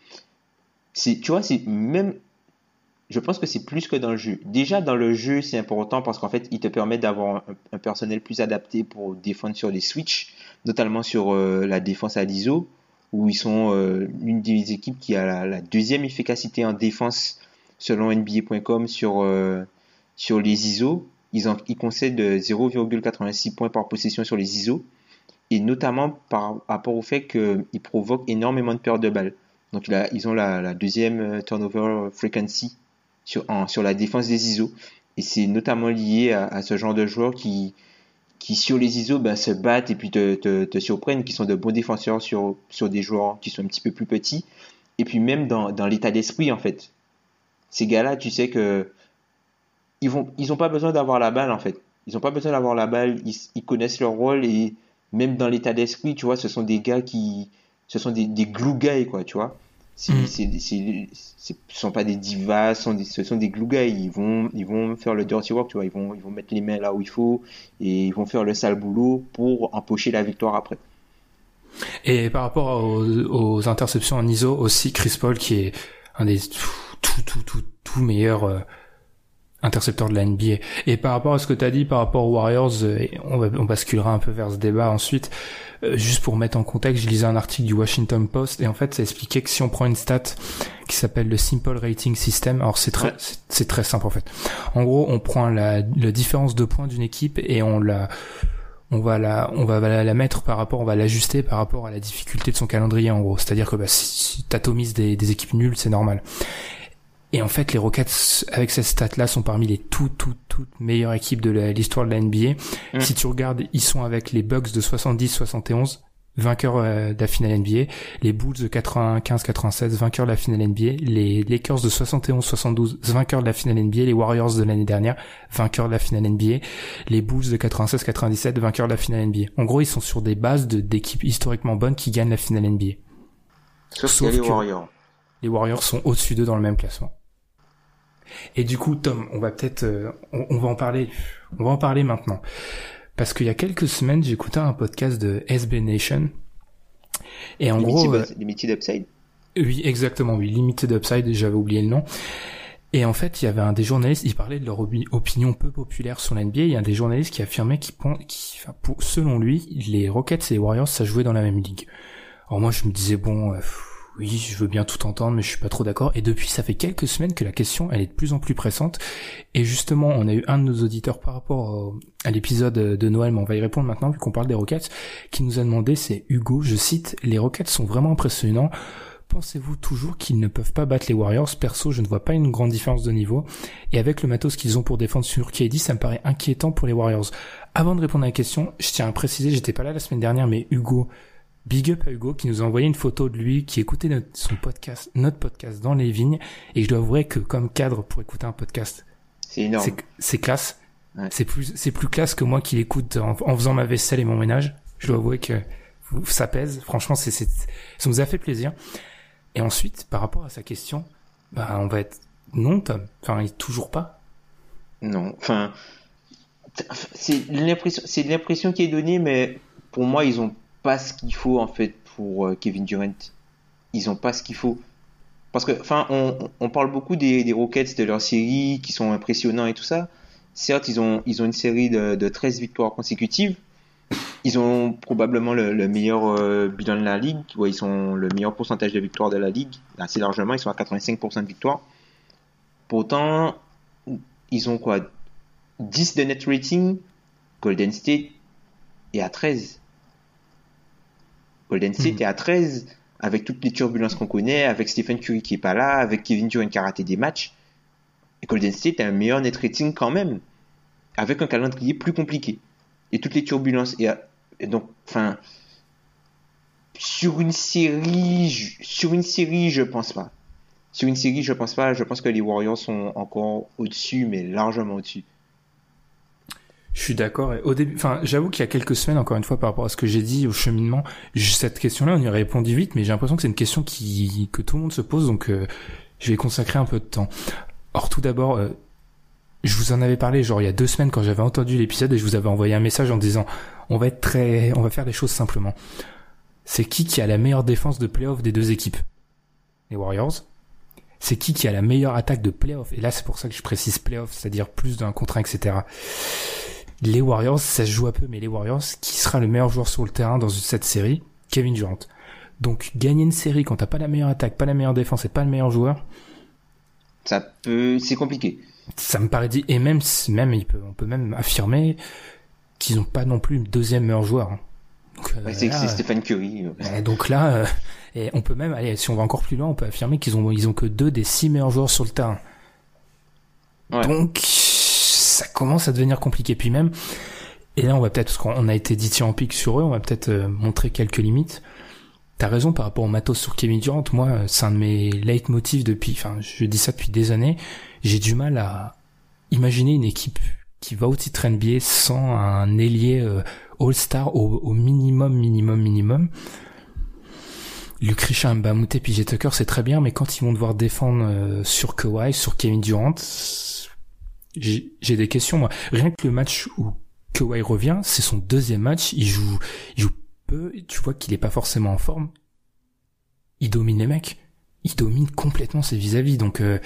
tu vois, c'est même, je pense que c'est plus que dans le jeu. Déjà, dans le jeu, c'est important parce qu'en fait, il te permet d'avoir un, personnel plus adapté pour défendre sur les switches, notamment sur euh, la défense à l'ISO, où ils sont euh, l'une des équipes qui a la, deuxième efficacité en défense selon NBA.com sur, euh, sur les ISO. Ils, ils concèdent 0,86 points par possession sur les ISO, et notamment par rapport au fait qu'ils provoquent énormément de pertes de balles. Donc ils ont la, deuxième euh, turnover frequency sur, la défense des ISO. Et c'est notamment lié à, ce genre de joueurs qui, qui sur les ISO ben, se battent et puis te, surprennent, qui sont de bons défenseurs sur, sur des joueurs qui sont un petit peu plus petits. Et puis même dans, l'état d'esprit, en fait. Ces gars-là, tu sais que ils vont, ils pas besoin d'avoir la balle, en fait. Ils ont pas besoin d'avoir la balle, ils, ils connaissent leur rôle et même dans l'état d'esprit, tu vois, ce sont des gars qui, ce sont des, des glue guys, quoi, tu vois. C'est, Mm. ce sont pas des divas, ce sont des, ce sont des glue guys. Ils vont, ils vont faire le dirty work, tu vois. Ils vont, ils vont mettre les mains là où il faut et ils vont faire le sale boulot pour empocher la victoire après. Et par rapport aux, aux interceptions en ISO aussi, Chris Paul qui est un des tout, tout, tout, tout meilleurs intercepteurs de la NBA. Et par rapport à ce que tu as dit par rapport aux Warriors, euh, on, va, on basculera un peu vers ce débat ensuite. Euh, juste pour mettre en contexte, je lisais un article du Washington Post et en fait ça expliquait que si on prend une stat qui s'appelle le Simple Rating System, alors c'est très, c'est- c'est très simple en fait. En gros, on prend la, la différence de points d'une équipe et on la on va la on va la, la mettre par rapport on va l'ajuster par rapport à la difficulté de son calendrier en gros c'est à dire que bah, si, si t'atomises des, des équipes nulles c'est normal et en fait les Rockets avec cette stat là sont parmi les toutes toutes toutes meilleures équipes de l'histoire de la NBA Mm. si tu regardes ils sont avec les Bucks de 70 71 vainqueurs euh, de la finale NBA, les Bulls de 95-96 vainqueurs de la finale NBA, les Lakers de 71-72 vainqueurs de la finale NBA, les Warriors de l'année dernière vainqueurs de la finale NBA, les Bulls de 96-97 vainqueurs de la finale NBA. En gros, ils sont sur des bases de- d'équipes historiquement bonnes qui gagnent la finale NBA. Sauf, Sauf les Warriors. Les Warriors sont au-dessus d'eux dans le même classement. Et du coup, Tom, on va peut-être, euh, on, on va en parler, on va en parler maintenant, parce qu'il y a quelques semaines, j'écoutais un podcast de SB Nation, et en gros, euh, Limited, limited upside. oui, exactement, oui, Limited Upside, j'avais oublié le nom. Et en fait, il y avait un des journalistes, ils parlaient de leur opi- opinion peu populaire sur l'NBA, il y a un des journalistes qui affirmait qu'il qui, enfin, pour, selon lui, les Rockets et les Warriors, ça jouait dans la même ligue. Alors moi, je me disais, bon, euh, pff, oui, je veux bien tout entendre, mais je suis pas trop d'accord. Et depuis, ça fait quelques semaines que la question, elle est de plus en plus pressante. Et justement, on a eu un de nos auditeurs par rapport à l'épisode de Noël, mais on va y répondre maintenant, vu qu'on parle des Rockets, qui nous a demandé, c'est Hugo, je cite, les Rockets sont vraiment impressionnants. Pensez-vous toujours qu'ils ne peuvent pas battre les Warriors? Perso, je ne vois pas une grande différence de niveau. Et avec le matos qu'ils ont pour défendre sur KD, ça me paraît inquiétant pour les Warriors. Avant de répondre à la question, je tiens à préciser, j'étais pas là la semaine dernière, mais Hugo, big up à Hugo, qui nous a envoyé une photo de lui, qui écoutait notre, son podcast, notre podcast dans les vignes. Et je dois avouer que comme cadre pour écouter un podcast, C'est énorme. c'est, classe. Ouais. C'est plus, c'est plus classe que moi qui l'écoute en, en faisant ma vaisselle et mon ménage. Je dois avouer que ça pèse. Franchement, c'est, ça nous a fait plaisir. Et ensuite, par rapport à sa question, bah, on va être non, Tom. Enfin, il- toujours pas. Non, enfin, c'est l'impression, c'est l'impression qui est donnée, mais pour moi, ils ont pas ce qu'il faut en fait pour euh, Kevin Durant. Ils ont pas ce qu'il faut. Parce que, enfin, on, parle beaucoup des, Rockets de leur série qui sont impressionnants et tout ça. Certes, ils ont, ils ont une série de, de 13 victoires consécutives. Ils ont probablement le, le meilleur euh, bilan de la ligue. Ouais, ils sont le meilleur pourcentage de victoires de la ligue. Assez largement, ils sont à 85% de victoires. Pourtant, ils ont quoi? 10 de net rating. Golden State est à 13. Golden State Mhm. est à 13 avec toutes les turbulences qu'on connaît, avec Stephen Curry qui est pas là, avec Kevin Durant qui a raté des matchs. Et Golden State a un meilleur net rating quand même, avec un calendrier plus compliqué. Et toutes les turbulences. Et, et donc, enfin, sur une série, je- sur une série, je pense pas. Sur une série, je pense pas. Je pense que les Warriors sont encore au-dessus, mais largement au-dessus. Je suis d'accord. Au début, enfin, j'avoue qu'il y a quelques semaines, encore une fois, par rapport à ce que j'ai dit au cheminement, cette question-là, on y a répondu vite, mais j'ai l'impression que c'est une question qui que tout le monde se pose, donc euh, je vais consacrer un peu de temps. Or, tout d'abord, euh, je vous en avais parlé, genre il y a deux semaines quand j'avais entendu l'épisode et je vous avais envoyé un message en disant, on va être très, on va faire les choses simplement. C'est qui qui a la meilleure défense de playoff des deux équipes? Les Warriors. C'est qui qui a la meilleure attaque de playoff? Et là, c'est pour ça que je précise playoff, c'est-à-dire plus d'un contre un, etc les Warriors, ça se joue un peu, mais les Warriors, qui sera le meilleur joueur sur le terrain dans cette série? Kevin Durant. Donc gagner une série quand t'as pas la meilleure attaque, pas la meilleure défense et pas le meilleur joueur, Ça peut, c'est compliqué. ça me paraît dit. Et même, même il peut, on peut même affirmer qu'ils ont pas non plus le deuxième meilleur joueur. hein. Donc, euh, Ouais, c'est Stephen Curry. euh. euh, donc là, euh, et on peut même aller, si on va encore plus loin, on peut affirmer qu'ils ont, ils ont que deux des six meilleurs joueurs sur le terrain. Ouais. Donc, ça commence à devenir compliqué. Puis même, et là, on va peut-être, parce qu'on a été dit en pic sur eux, on va peut-être euh, montrer quelques limites. T'as raison par rapport au matos sur Kevin Durant. Moi, euh, c'est un de mes leitmotifs depuis, enfin, je dis ça depuis des années. J'ai du mal à imaginer une équipe qui va au titre NBA sans un ailier euh, All-Star au, minimum, minimum, minimum. Luc Richard, Mbamute, PJ Tucker, c'est très bien, mais quand ils vont devoir défendre sur Kawhi, sur Kevin Durant, j'ai des questions, moi. Rien que le match où Kawhi revient, c'est son deuxième match, il joue, il joue peu, tu vois qu'il est pas forcément en forme. Il domine les mecs. Il domine complètement ses vis-à-vis, donc euh,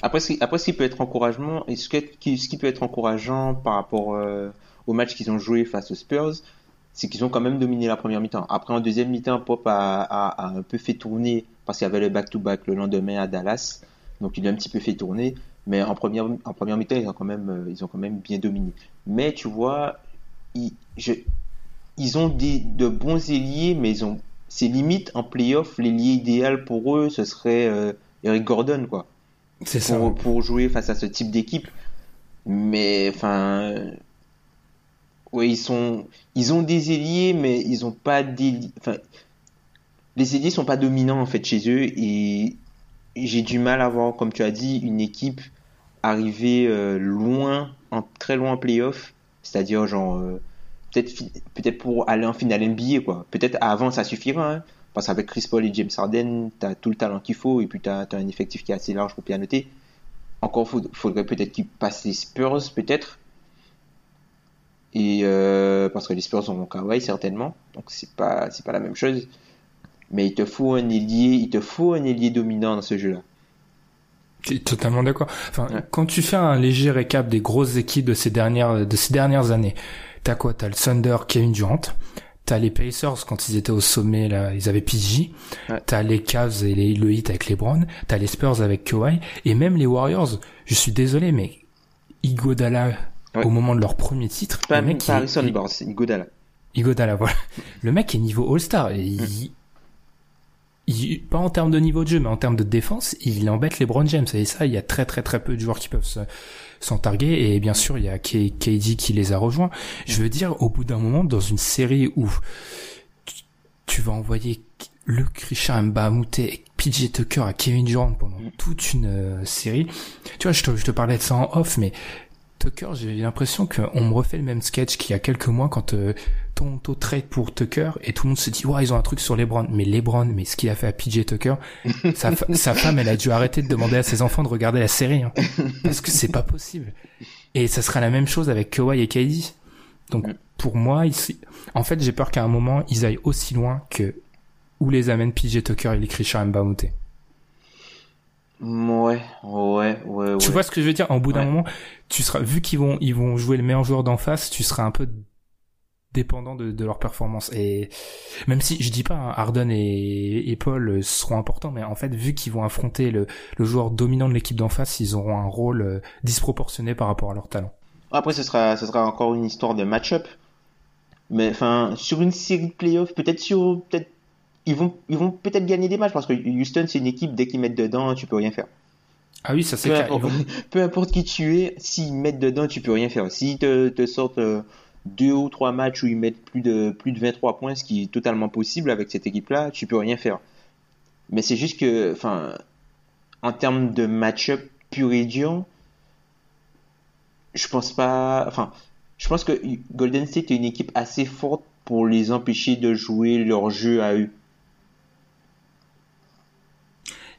Après, ce qui, après, ce qui peut être encouragement, et ce, qui, peut être encourageant par rapport euh, au match qu'ils ont joué face aux Spurs, c'est qu'ils ont quand même dominé la première mi-temps. Après, en deuxième mi-temps, Pop a un peu fait tourner parce qu'il y avait le back-to-back le lendemain à Dallas, donc il a un petit peu fait tourner. Mais en première, en première mi-temps, ils ont quand même, euh, ils ont quand même bien dominé. Mais tu vois, ils, je, ils ont des, de bons ailiers, mais ils ont, c'est limite en playoff, l'ailier idéal pour eux, ce serait euh, Eric Gordon, quoi c'est ça. pour, pour jouer face à ce type d'équipe. Mais enfin, ouais, ils sont, ils ont des ailiers, mais ils ont pas des, enfin, les ailiers sont pas dominants en fait chez eux et j'ai du mal à voir, comme tu as dit, une équipe arriver euh, loin, en, très loin en playoff, c'est-à-dire genre euh, peut-être peut-être pour aller en finale NBA quoi. Peut-être avant ça suffira. Hein, parce qu'avec Chris Paul et James Harden, t'as tout le talent qu'il faut et puis t'as as un effectif qui est assez large pour pianoter. Encore faud- faudrait peut-être qu'ils passent les Spurs peut-être. Et euh, parce que les Spurs ont Kawhi certainement, donc c'est pas c'est pas la même chose. Mais il te faut un ailier, il te faut un ailier dominant dans ce jeu-là. Je suis totalement d'accord. Enfin, Ouais. quand tu fais un léger récap des grosses équipes de ces dernières de ces dernières années, t'as quoi? T'as le Thunder, Kevin Durant. T'as les Pacers quand ils étaient au sommet, là, ils avaient PG. Ouais. T'as les Cavs et les, le Heat avec LeBron. T'as les Spurs avec Kawhi. Et même les Warriors. Je suis désolé, mais Igodala, Ouais. au moment de leur premier titre, Pas, le mec, pas il- Harrison Iguodala. Igodala, voilà. Le mec est niveau All-Star. et Il, il- pas en termes de niveau de jeu, mais en termes de défense, il embête les Brown James. Et ça, il y a très très très peu de joueurs qui peuvent se- s'en targuer. Et bien sûr, il y a KD qui les a rejoints. Je veux dire, au bout d'un moment, dans une série où tu, tu vas envoyer Luc Richard Mbamute et PJ Tucker à Kevin Durant pendant toute une euh, série. Tu vois, je te, je te parlais de ça en off, mais Tucker, j'ai l'impression qu'on me refait le même sketch qu'il y a quelques mois quand euh, Toronto trade pour Tucker et tout le monde se dit ouais ils ont un truc sur LeBron mais LeBron mais ce qu'il a fait à PJ Tucker sa, femme elle a dû arrêter de demander à ses enfants de regarder la série hein, parce que c'est pas possible Et ça sera la même chose avec Kawhi et KD. Donc pour moi, ici, en fait, j'ai peur qu'à un moment, ils aillent aussi loin que où les amène PJ Tucker et les Christian Mbamute. Ouais, ouais, ouais, Tu ouais. vois ce que je veux dire? En bout d'un Ouais. moment, tu seras vu qu'ils vont ils vont jouer le meilleur joueur d'en face, tu seras un peu dépendant de, de leur performance. Et même si je dis pas hein, Harden et, et Paul euh, seront importants, mais en fait vu qu'ils vont affronter le, le joueur dominant de l'équipe d'en face, ils auront un rôle euh, disproportionné par rapport à leur talent. Après, ce sera, ce sera encore une histoire de match-up. Mais enfin, sur une série de playoffs, peut-être sur, peut-être, ils vont, ils vont peut-être gagner des matchs parce que Houston, c'est une équipe, dès qu'ils mettent dedans, tu peux rien faire. Ah oui, ça c'est Peu clair. Importe, vont- peu importe qui tu es, s'ils mettent dedans, tu peux rien faire. S'ils te, te sortent euh, deux ou trois matchs où ils mettent plus de, plus de 23 points, ce qui est totalement possible avec cette équipe-là, tu peux rien faire. Mais c'est juste que, enfin, en termes de match-up pur et dur, je pense pas, enfin, je pense que Golden State est une équipe assez forte pour les empêcher de jouer leur jeu à eux.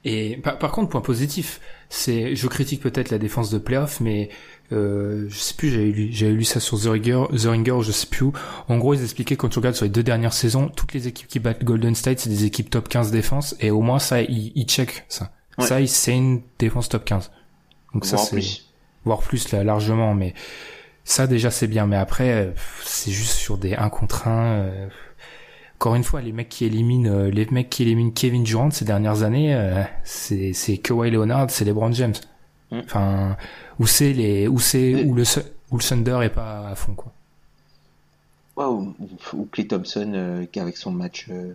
Et par, par contre, point positif, c'est, je critique peut-être la défense de playoff, mais euh, je sais plus, j'avais lu, j'avais lu ça sur The Ringer, The Ringer, je sais plus où. En gros, ils expliquaient quand tu regardes sur les deux dernières saisons, toutes les équipes qui battent Golden State, c'est des équipes top 15 défense, et au moins ça, ils, ils check ça. Ouais. Ça, c'est une défense top 15. Donc ça, c'est plus. voire plus là, largement, mais ça déjà c'est bien. Mais après, euh, c'est juste sur des 1 contre 1. Encore une fois, les mecs qui éliminent, euh, les mecs qui éliminent Kevin Durant ces dernières années, euh, c'est c'est Kawhi Leonard, c'est LeBron James. Mm. Enfin, où c'est les, où c'est où le où le Thunder est pas à fond quoi. Ou, Clay Thompson euh, qui avec son match. euh,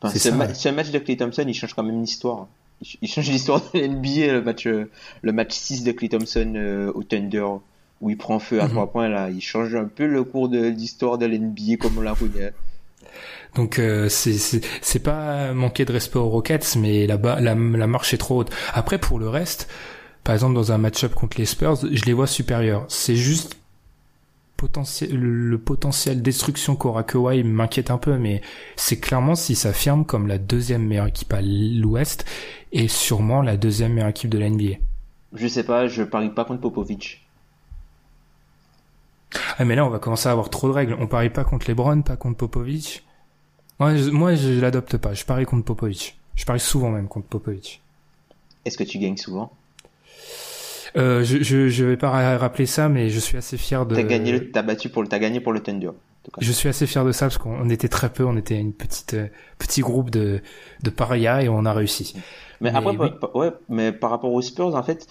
enfin, ce, ça, ma- ouais. ce match de Clay Thompson, il change quand même l'histoire. Il, ch- il change l'histoire de l'NBA, le match, euh, le match 6 de Clay Thompson au Thunder, où il prend feu à trois points. là. Il change un peu le cours de l'histoire de l'NBA comme on la connaît. Donc euh, c'est pas manquer de respect aux Rockets, mais la, marche est trop haute. Après pour le reste, par exemple dans un match-up contre les Spurs, je les vois supérieurs. C'est juste le potentiel destruction qu'aura Kawhi m'inquiète un peu, mais c'est clairement s'il s'affirme comme la deuxième meilleure équipe à l'Ouest et sûrement la deuxième meilleure équipe de la NBA. Je sais pas, je parie pas contre Popovic. Ah mais là on va commencer à avoir trop de règles. On parie pas contre LeBron, pas contre Popovic. Moi je, moi je l'adopte pas. Je parie contre Popovic. Je parie souvent même contre Popovic. Est-ce que tu gagnes souvent? Euh, je, je, je vais pas ra- rappeler ça, mais je suis assez fier de. T'as gagné, le, t'as battu pour le, t'as gagné pour le Thunder. en tout cas. Je suis assez fier de ça parce qu'on on était très peu, on était une petite euh, petit groupe de de parias et on a réussi. Mais, Mais après, oui. pa- pa- ouais, mais par rapport aux Spurs, en fait,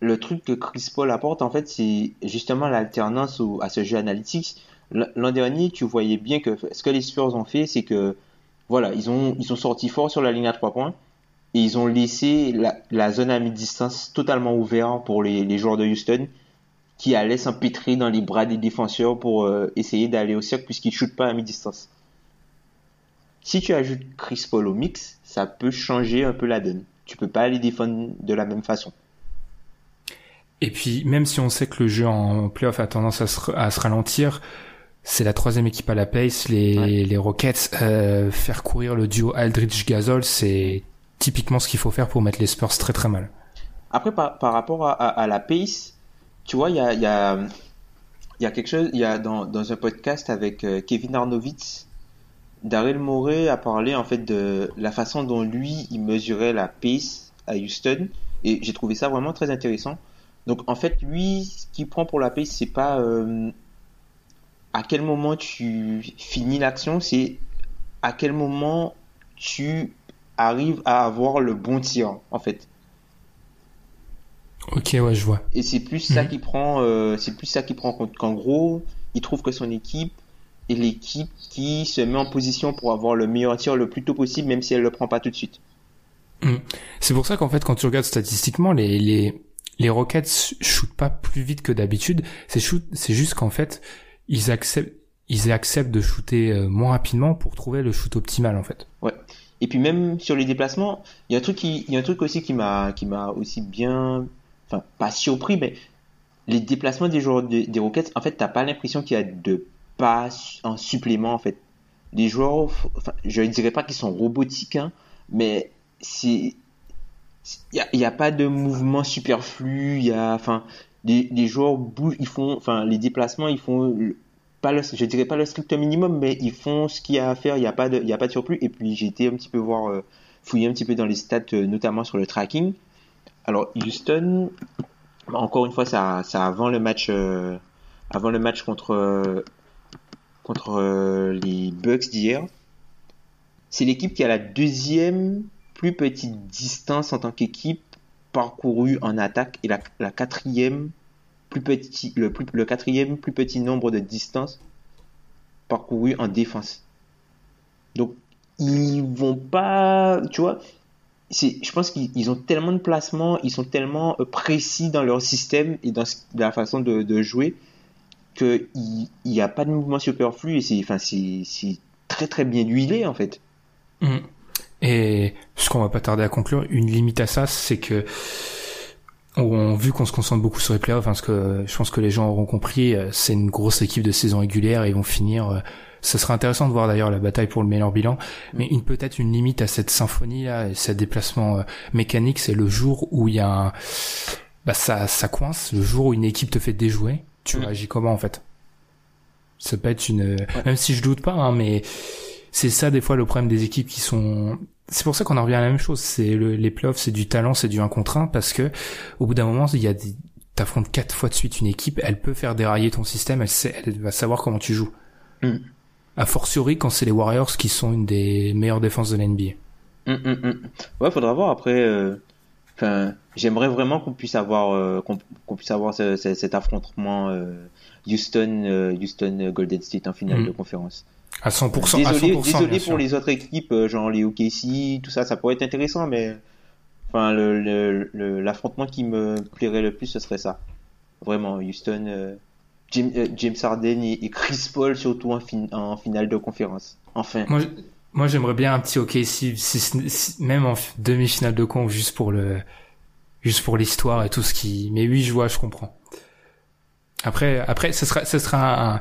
le truc que Chris Paul apporte, en fait, c'est justement l'alternance à ce jeu analytique. L'an dernier, tu voyais bien que ce que les Spurs ont fait, c'est que, voilà, ils ont, sortis fort sur la ligne à trois points et ils ont laissé la, zone à mi-distance totalement ouverte pour les, les joueurs de Houston qui allaient s'empêtrer dans les bras des défenseurs pour euh, essayer d'aller au cercle puisqu'ils ne shootent pas à mi-distance. Si tu ajoutes Chris Paul au mix, ça peut changer un peu la donne. Tu peux pas les défendre de la même façon. Et puis même si on sait que le jeu en playoff a tendance à se, à se ralentir, c'est la troisième équipe à la pace, les Ouais. les Rockets euh, faire courir le duo Aldridge Gasol, c'est typiquement ce qu'il faut faire pour mettre les Spurs très très mal. Après, par, par rapport à, à- à la pace, tu vois, il y a, il y, a, il y a quelque chose, il y a dans, dans un podcast avec euh, Kevin Arnovitz, Daryl Morey a parlé en fait de la façon dont lui, il mesurait la pace à Houston, et j'ai trouvé ça vraiment très intéressant. Donc en fait, lui, ce qu'il prend pour la pace, c'est pas euh, à quel moment tu finis l'action, c'est à quel moment tu arrives à avoir le bon tir, en fait. Ok, ouais, je vois. Et c'est plus ça Mhm. qui prend, euh, c'est plus ça qui prend en compte qu'en gros, il trouve que son équipe est l'équipe qui se met en position pour avoir le meilleur tir le plus tôt possible, même si elle le prend pas tout de suite. C'est pour ça qu'en fait, quand tu regardes statistiquement, les, les, les Rockets shootent pas plus vite que d'habitude. C'est juste qu'en fait, ils acceptent, de shooter euh, moins rapidement pour trouver le shoot optimal, en fait. Et puis même sur les déplacements, il y a un truc aussi qui m'a, aussi bien, enfin pas surpris, mais les déplacements des joueurs de- des Rockets, en fait, t'as pas l'impression qu'il y a de pas su- en supplément en fait. Les joueurs, je ne dirais pas qu'ils sont robotiques, hein, mais c'est, il y a, pas de mouvement superflu, il y a, enfin, les, les joueurs bougent, ils font, enfin, les déplacements, ils font pas je dirais pas le strict minimum, mais ils font ce qu'il y a à faire. Il n'y a pas de, il y a pas de surplus. Et puis j'ai été un petit peu voir, euh, fouiller un petit peu dans les stats, euh, notamment sur le tracking. Alors Houston, bah, encore une fois, ça, ça avant le match, euh, avant le match contre contre les Bucks d'hier. C'est l'équipe qui a la deuxième plus petite distance en tant qu'équipe parcourue en attaque et la, quatrième plus petit, le, plus, le quatrième plus petit nombre de distances parcourues en défense. Donc, ils vont pas, tu vois, c'est, je pense qu'ils ils ont tellement de placements, ils sont tellement euh, précis dans leur système et dans la façon de, de jouer que il n'y a pas de mouvement superflu et c'est, enfin, c'est très très bien huilé en fait. Mm. Et ce qu'on va pas tarder à conclure, une limite à ça, c'est que on, vu qu'on se concentre beaucoup sur les playoffs, parce que je pense que les gens auront compris, euh, c'est une grosse équipe de saison régulière et ils vont finir. euh, Ce sera intéressant de voir d'ailleurs la bataille pour le meilleur bilan, mais une peut-être une limite à cette symphonie là, et ce déplacement euh, mécanique, c'est le jour où il y a un, bah ça, ça coince, le jour où une équipe te fait déjouer, tu Mm. réagis comment en fait? Ça peut être une, même si je doute pas, hein, mais c'est ça des fois le problème des équipes qui sont c'est pour ça qu'on en revient à la même chose c'est le, les playoffs c'est du talent c'est du 1 contre 1 parce que au bout d'un moment il y a des t'affrontes quatre fois de suite une équipe elle peut faire dérailler ton système elle sait elle va savoir comment tu joues Mm. a fortiori quand c'est les Warriors qui sont une des meilleures défenses de l'NBA Hum, hum, hum. Ouais, faudra voir après. euh, Enfin, j'aimerais vraiment qu'on puisse avoir, euh, qu'on puisse avoir ce- ce- cet affrontement euh, Houston, Houston Golden State en finale Mm. de conférence. À 100% à Désolé, 100% désolé pour les autres équipes, euh, genre les OKC, tout ça, ça pourrait être intéressant, mais enfin, le- le- le- l'affrontement qui me plairait le plus, ce serait ça. Vraiment, Houston, euh, James, euh, James Harden et, et Chris Paul, surtout en, fin- en finale de conférence. Enfin. moi, j'aimerais bien un petit OK si, si- si- même en demi-finale de conf juste pour le juste pour l'histoire et tout ce qui mais oui je vois je comprends après après ce sera ce sera un-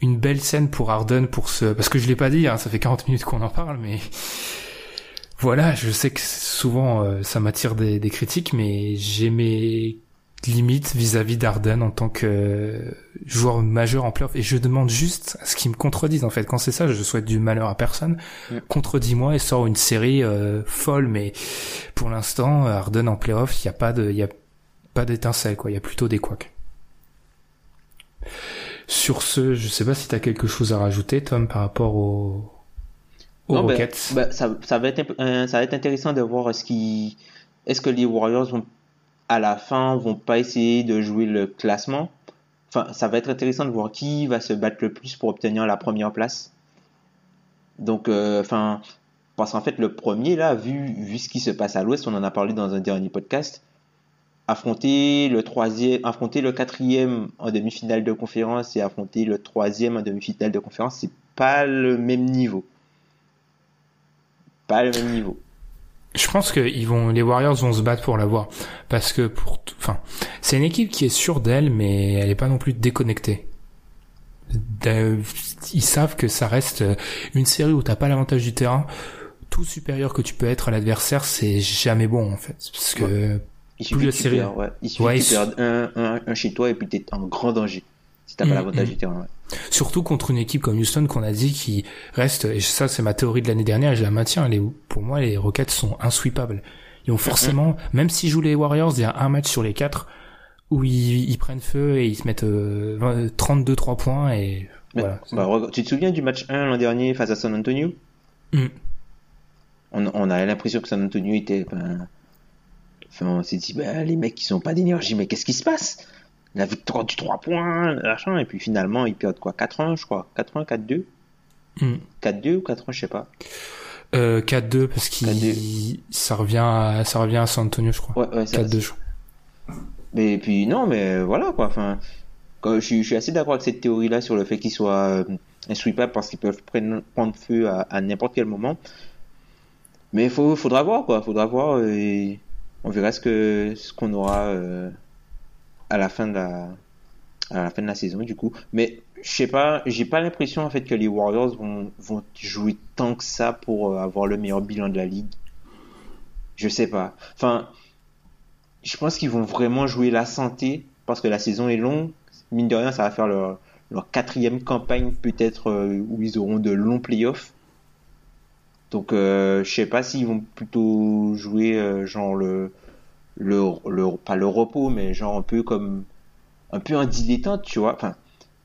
une belle scène pour Harden pour ce parce que je l'ai pas dit hein, ça fait 40 minutes qu'on en parle mais voilà je sais que souvent euh, ça m'attire des, des critiques mais j'ai mes limites vis-à-vis d'Arden en tant que euh, joueur majeur en playoff. Et je demande juste à ce qu'ils me contredisent en fait. Quand c'est ça je souhaite du malheur à personne. Contredis-moi et sors une série euh, folle mais pour l'instant Arden en playoff il y a pas de il y a pas d'étincelle quoi. Il y a plutôt des couacs sur ce je sais pas si t'as quelque chose à rajouter Tom par rapport aux aux Non, ben, Rockets ben, ça, ça va être, imp- euh, ça va être intéressant de voir est-ce qu'ils, est-ce que les Warriors vont, à la fin, vont pas essayer de jouer le classement. Enfin, ça va être intéressant de voir qui va se battre le plus pour obtenir la première place. Donc, euh, enfin, parce qu'en fait, le premier, là, vu, vu ce qui se passe à l'ouest, on en a parlé dans un dernier podcast, affronter le troisième, affronter le quatrième en demi-finale de conférence et affronter le troisième en demi-finale de conférence, c'est pas le même niveau pas le même niveau. Je pense que ils vont, les Warriors vont se battre pour l'avoir. Parce que pour, enfin, c'est une équipe qui est sûre d'elle, mais elle est pas non plus déconnectée. Ils savent que ça reste euh, une série où t'as pas l'avantage du terrain. Tout supérieur que tu peux être à l'adversaire, c'est jamais bon, en fait. Parce que, Il Plus suffit la que tu série. perds, ouais. Il suffit Ouais, que tu un, un, un chez toi et puis t'es en grand danger. Si t'as Mm, pas l'avantage mm. du terrain, ouais. surtout contre une équipe comme Houston qu'on a dit qui reste, et ça c'est ma théorie de l'année dernière et je la maintiens, les, pour moi les Rockets sont insweepables. Ils ont forcément, même s'ils jouent les Warriors, il y a un match sur les quatre où ils, ils prennent feu et ils se mettent euh, 20 32-3 points et Mais, voilà. bah, tu te souviens du match 1 l'an dernier face à San Antonio? Mm. on, on a l'impression que San Antonio était. ben, enfin, on s'est dit, bah, les mecs, ils ont pas d'énergie, mais qu'est-ce qui se passe? La victoire du 3 points, machin, et puis finalement, ils perdent quoi? 4-1, je crois 4-1, 4-2 Mm. 4-2 ou 4-1, je sais pas. Euh, 4-2 parce qu'il ça revient à, ça revient à San Antonio je crois. Ouais, ouais, ça- 4-2 je crois. Mais puis non, mais voilà quoi. Enfin, je, suis, je suis assez d'accord avec cette théorie-là sur le fait qu'ils soient euh, insweepables parce qu'ils peuvent prendre, prendre feu à, à n'importe quel moment. Mais il faudra voir quoi. Faudra voir et on verra ce qu'on aura euh, à la fin de la saison du coup. Mais je sais pas, j'ai pas l'impression en fait que les Warriors vont vont jouer tant que ça pour euh, avoir le meilleur bilan de la ligue. Je sais pas. Enfin, je pense qu'ils vont vraiment jouer la santé parce que la saison est longue. Mine de rien, ça va faire leur, leur quatrième campagne peut-être euh, où ils auront de longs playoffs. Donc euh, je sais pas s'ils vont plutôt jouer euh, genre le, le le pas le repos mais genre un peu comme un peu un dilettante, tu vois. Enfin,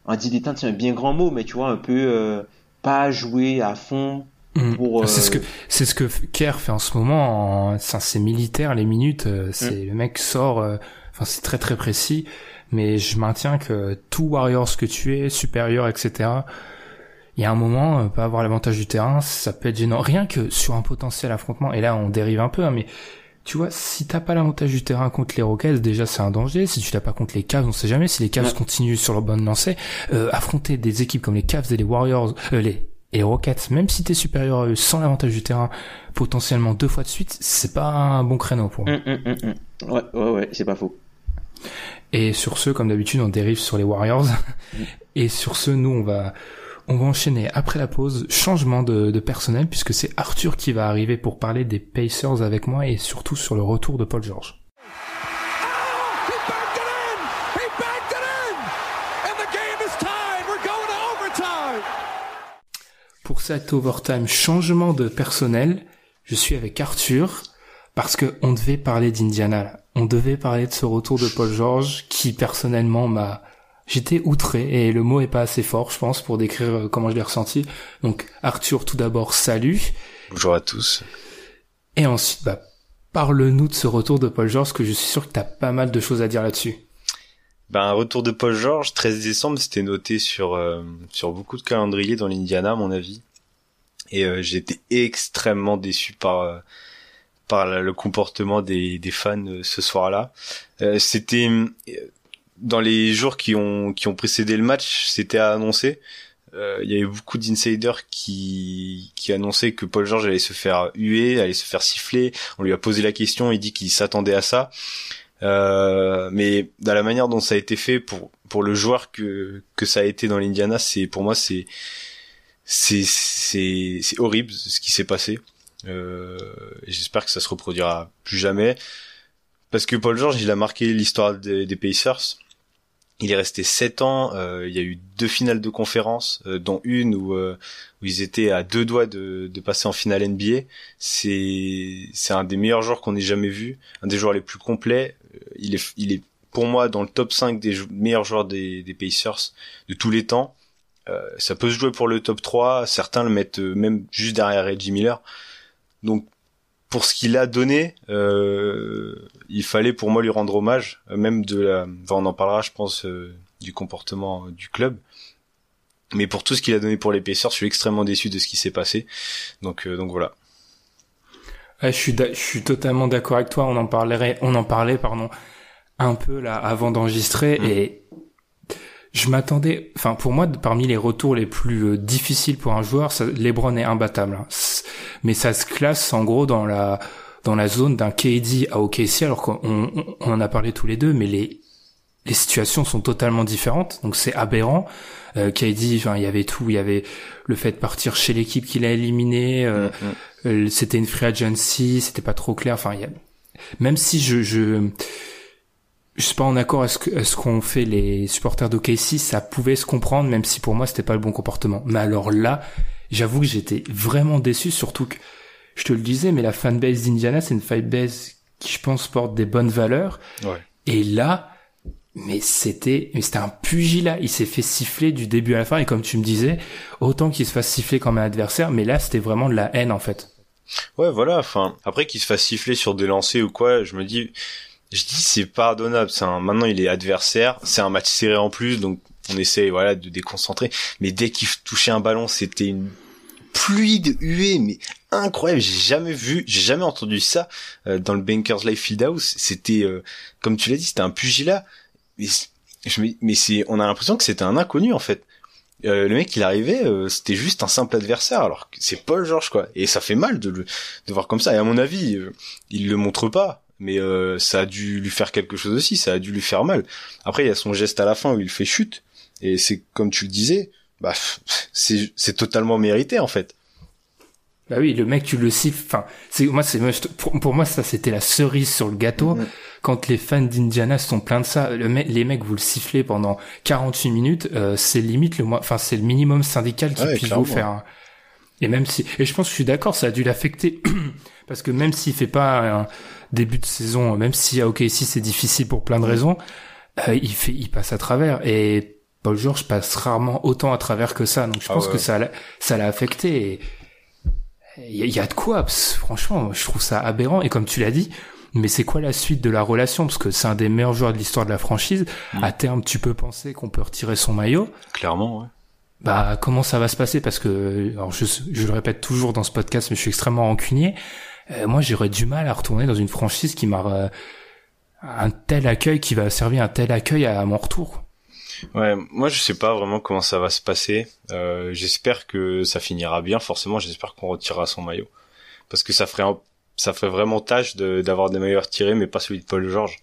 un dilettante c'est un bien grand mot mais tu vois un peu euh, pas jouer à fond Mm. pour C'est ce euh, que c'est ce que Kerr fait en ce moment. En... enfin, c'est militaire les minutes. euh, C'est le mec sort. Enfin, c'est très très précis. Mais je maintiens que tout Warriors que tu es, supérieur, etc. Il y a un moment, euh, pas avoir l'avantage du terrain, ça peut être gênant. Rien que sur un potentiel affrontement. Et là, on dérive un peu, hein, mais tu vois, si t'as pas l'avantage du terrain contre les Rockets, déjà c'est un danger. Si tu l'as pas contre les Cavs, on sait jamais. Si les Cavs Ouais. continuent sur leur bonne lancée, euh, affronter des équipes comme les Cavs et les Warriors, euh, les et les Rockets, même si t'es supérieur à eux sans l'avantage du terrain, potentiellement deux fois de suite, c'est pas un bon créneau pour moi. hum, hum, hum. Ouais, ouais, ouais, c'est pas faux. Et sur ce, comme d'habitude, on dérive sur les Warriors. Et sur ce, nous, on va, on va enchaîner après la pause. Changement de, de personnel puisque c'est Arthur qui va arriver pour parler des Pacers avec moi et surtout sur le retour de Paul George. Pour cet overtime changement de personnel, je suis avec Arthur parce que on devait parler d'Indiana. On devait parler de ce retour de Paul George qui personnellement m'a j'étais outré et le mot est pas assez fort je pense pour décrire euh, comment je l'ai ressenti. Donc Arthur tout d'abord salut Bonjour à tous. et ensuite bah parle-nous de ce retour de Paul George que je suis sûr que t'as pas mal de choses à dire là-dessus. Ben, un retour de Paul George, 13 décembre, c'était noté sur euh, sur beaucoup de calendriers dans l'Indiana, à mon avis. Et euh, été extrêmement déçu par euh, par la- le comportement des, des fans ce soir-là. C'était dans les jours qui ont qui ont précédé le match, c'était à annoncer. Euh, Il y avait beaucoup d'insiders qui qui annonçaient que Paul George allait se faire huer, allait se faire siffler. On lui a posé la question, il dit qu'il s'attendait à ça. Euh, mais dans la manière dont ça a été fait pour pour le joueur que que ça a été dans l'Indiana, c'est pour moi c'est c'est c'est c'est horrible ce qui s'est passé. Euh, J'espère que ça se reproduira plus jamais parce que Paul George il a marqué l'histoire des, des Pacers. Il est resté sept ans. euh, il y a eu deux finales de conférence, euh, dont une où euh, où ils étaient à deux doigts de, passer en finale NBA. C'est un des meilleurs joueurs qu'on ait jamais vu, un des joueurs les plus complets. Il est il est pour moi dans le top 5 des meilleurs joueurs des, des Pacers de tous les temps. Ça peut se jouer pour le top 3, certains le mettent même juste derrière Reggie Miller. Donc pour ce qu'il a donné, euh, il fallait pour moi lui rendre hommage, euh, même de la, enfin, on en parlera je pense euh, du comportement du club. Mais pour tout ce qu'il a donné pour Pacers, je suis extrêmement déçu de ce qui s'est passé. Donc euh, donc voilà. Ouais, je suis je suis totalement d'accord avec toi. On en parlerait, on en parlait, pardon, un peu là avant d'enregistrer Mm. et je m'attendais. Enfin, pour moi, parmi les retours les plus euh, difficiles pour un joueur, ça, LeBron est imbattable. hein. Mais ça se classe en gros dans la dans la zone d'un KD à OKC, alors qu'on on, on en a parlé tous les deux, mais les les situations sont totalement différentes, donc c'est aberrant. Euh, KD, enfin, il y avait tout, il y avait le fait de partir chez l'équipe qu'il a éliminé, euh, Mm, mm. euh, c'était une free agency, c'était pas trop clair. Enfin, même si je je je suis pas en accord avec ce qu'ont fait les supporters d'OKC, ça pouvait se comprendre, même si pour moi c'était pas le bon comportement. Mais alors là, j'avoue que j'étais vraiment déçu, surtout que je te le disais, mais la fanbase d'Indiana, c'est une fanbase qui, je pense, porte des bonnes valeurs. Ouais. Et là, mais c'était, mais c'était un pugilat. Il s'est fait siffler du début à la fin. Et comme tu me disais, autant qu'il se fasse siffler comme un adversaire, mais là, c'était vraiment de la haine, en fait. Ouais, voilà. Enfin, après qu'il se fasse siffler sur des lancers ou quoi, je me dis, je dis c'est pardonnable. C'est un, maintenant il est adversaire, c'est un match serré en plus, donc on essaie voilà de déconcentrer. Mais dès qu'il touchait un ballon, c'était une pluie de huées, mais incroyable. J'ai jamais vu, j'ai jamais entendu ça euh, dans le Bankers Life Fieldhouse. C'était, euh, comme tu l'as dit, c'était un pugilat. Mais, c'est, on a l'impression que c'était un inconnu en fait. Euh, le mec il arrivait, euh, c'était juste un simple adversaire, alors que c'est Paul George quoi. Et ça fait mal de le de voir comme ça. Et à mon avis, euh, il le montre pas, mais euh, ça a dû lui faire quelque chose aussi. Ça a dû lui faire mal. Après il y a son geste à la fin où il fait chute, et c'est comme tu le disais, bah c'est c'est totalement mérité en fait. Bah oui, le mec, tu le siffles. Enfin, c'est moi, c'est pour, pour moi ça, c'était la cerise sur le gâteau. Quand les fans d'Indiana sont pleins de ça, le les mecs vous le sifflez pendant 48 minutes, euh, c'est limite le moins, enfin c'est le minimum syndical qui Ouais, puisse clairement. vous faire. Et même si, et je pense que je suis d'accord, ça a dû l'affecter parce que même s'il fait pas un début de saison, même si à OKC c'est difficile pour plein de raisons, euh, il fait, il passe à travers et Paul George passe rarement autant à travers que ça. Donc je Ah pense ouais. que ça, l'a- ça l'a affecté. Il y, a- il y a de quoi. parce- franchement, je trouve ça aberrant. Et comme tu l'as dit, mais c'est quoi la suite de la relation? Parce que c'est un des meilleurs joueurs de l'histoire de la franchise. Mm. À terme, tu peux penser qu'on peut retirer son maillot. Clairement, ouais. Bah, comment ça va se passer? Parce que, alors je, je le répète toujours dans ce podcast, mais je suis extrêmement rancunier. Euh, moi, j'aurais du mal à retourner dans une franchise qui m'a euh, un tel accueil, qui va servir un tel accueil à mon retour. Ouais, moi je sais pas vraiment comment ça va se passer. Euh, j'espère que ça finira bien. Forcément, j'espère qu'on retirera son maillot parce que ça ferait un- ça ferait vraiment tâche d'avoir des maillots retirés, mais pas celui de Paul George.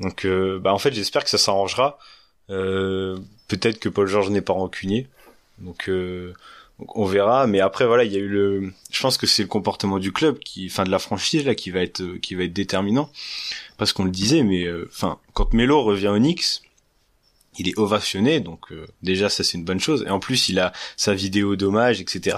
Donc, euh, bah en fait, j'espère que ça s'arrangera. Euh, Peut-être que Paul George n'est pas rancunier, donc, donc on verra. Mais après, voilà, il y a eu le. Je pense que c'est le comportement du club, qui, enfin de la franchise là, qui va être euh, qui va être déterminant, parce qu'on le disait, mais euh, enfin quand Melo revient au Knicks il est ovationné, donc euh, déjà ça c'est une bonne chose. Et en plus il a sa vidéo d'hommage, etc.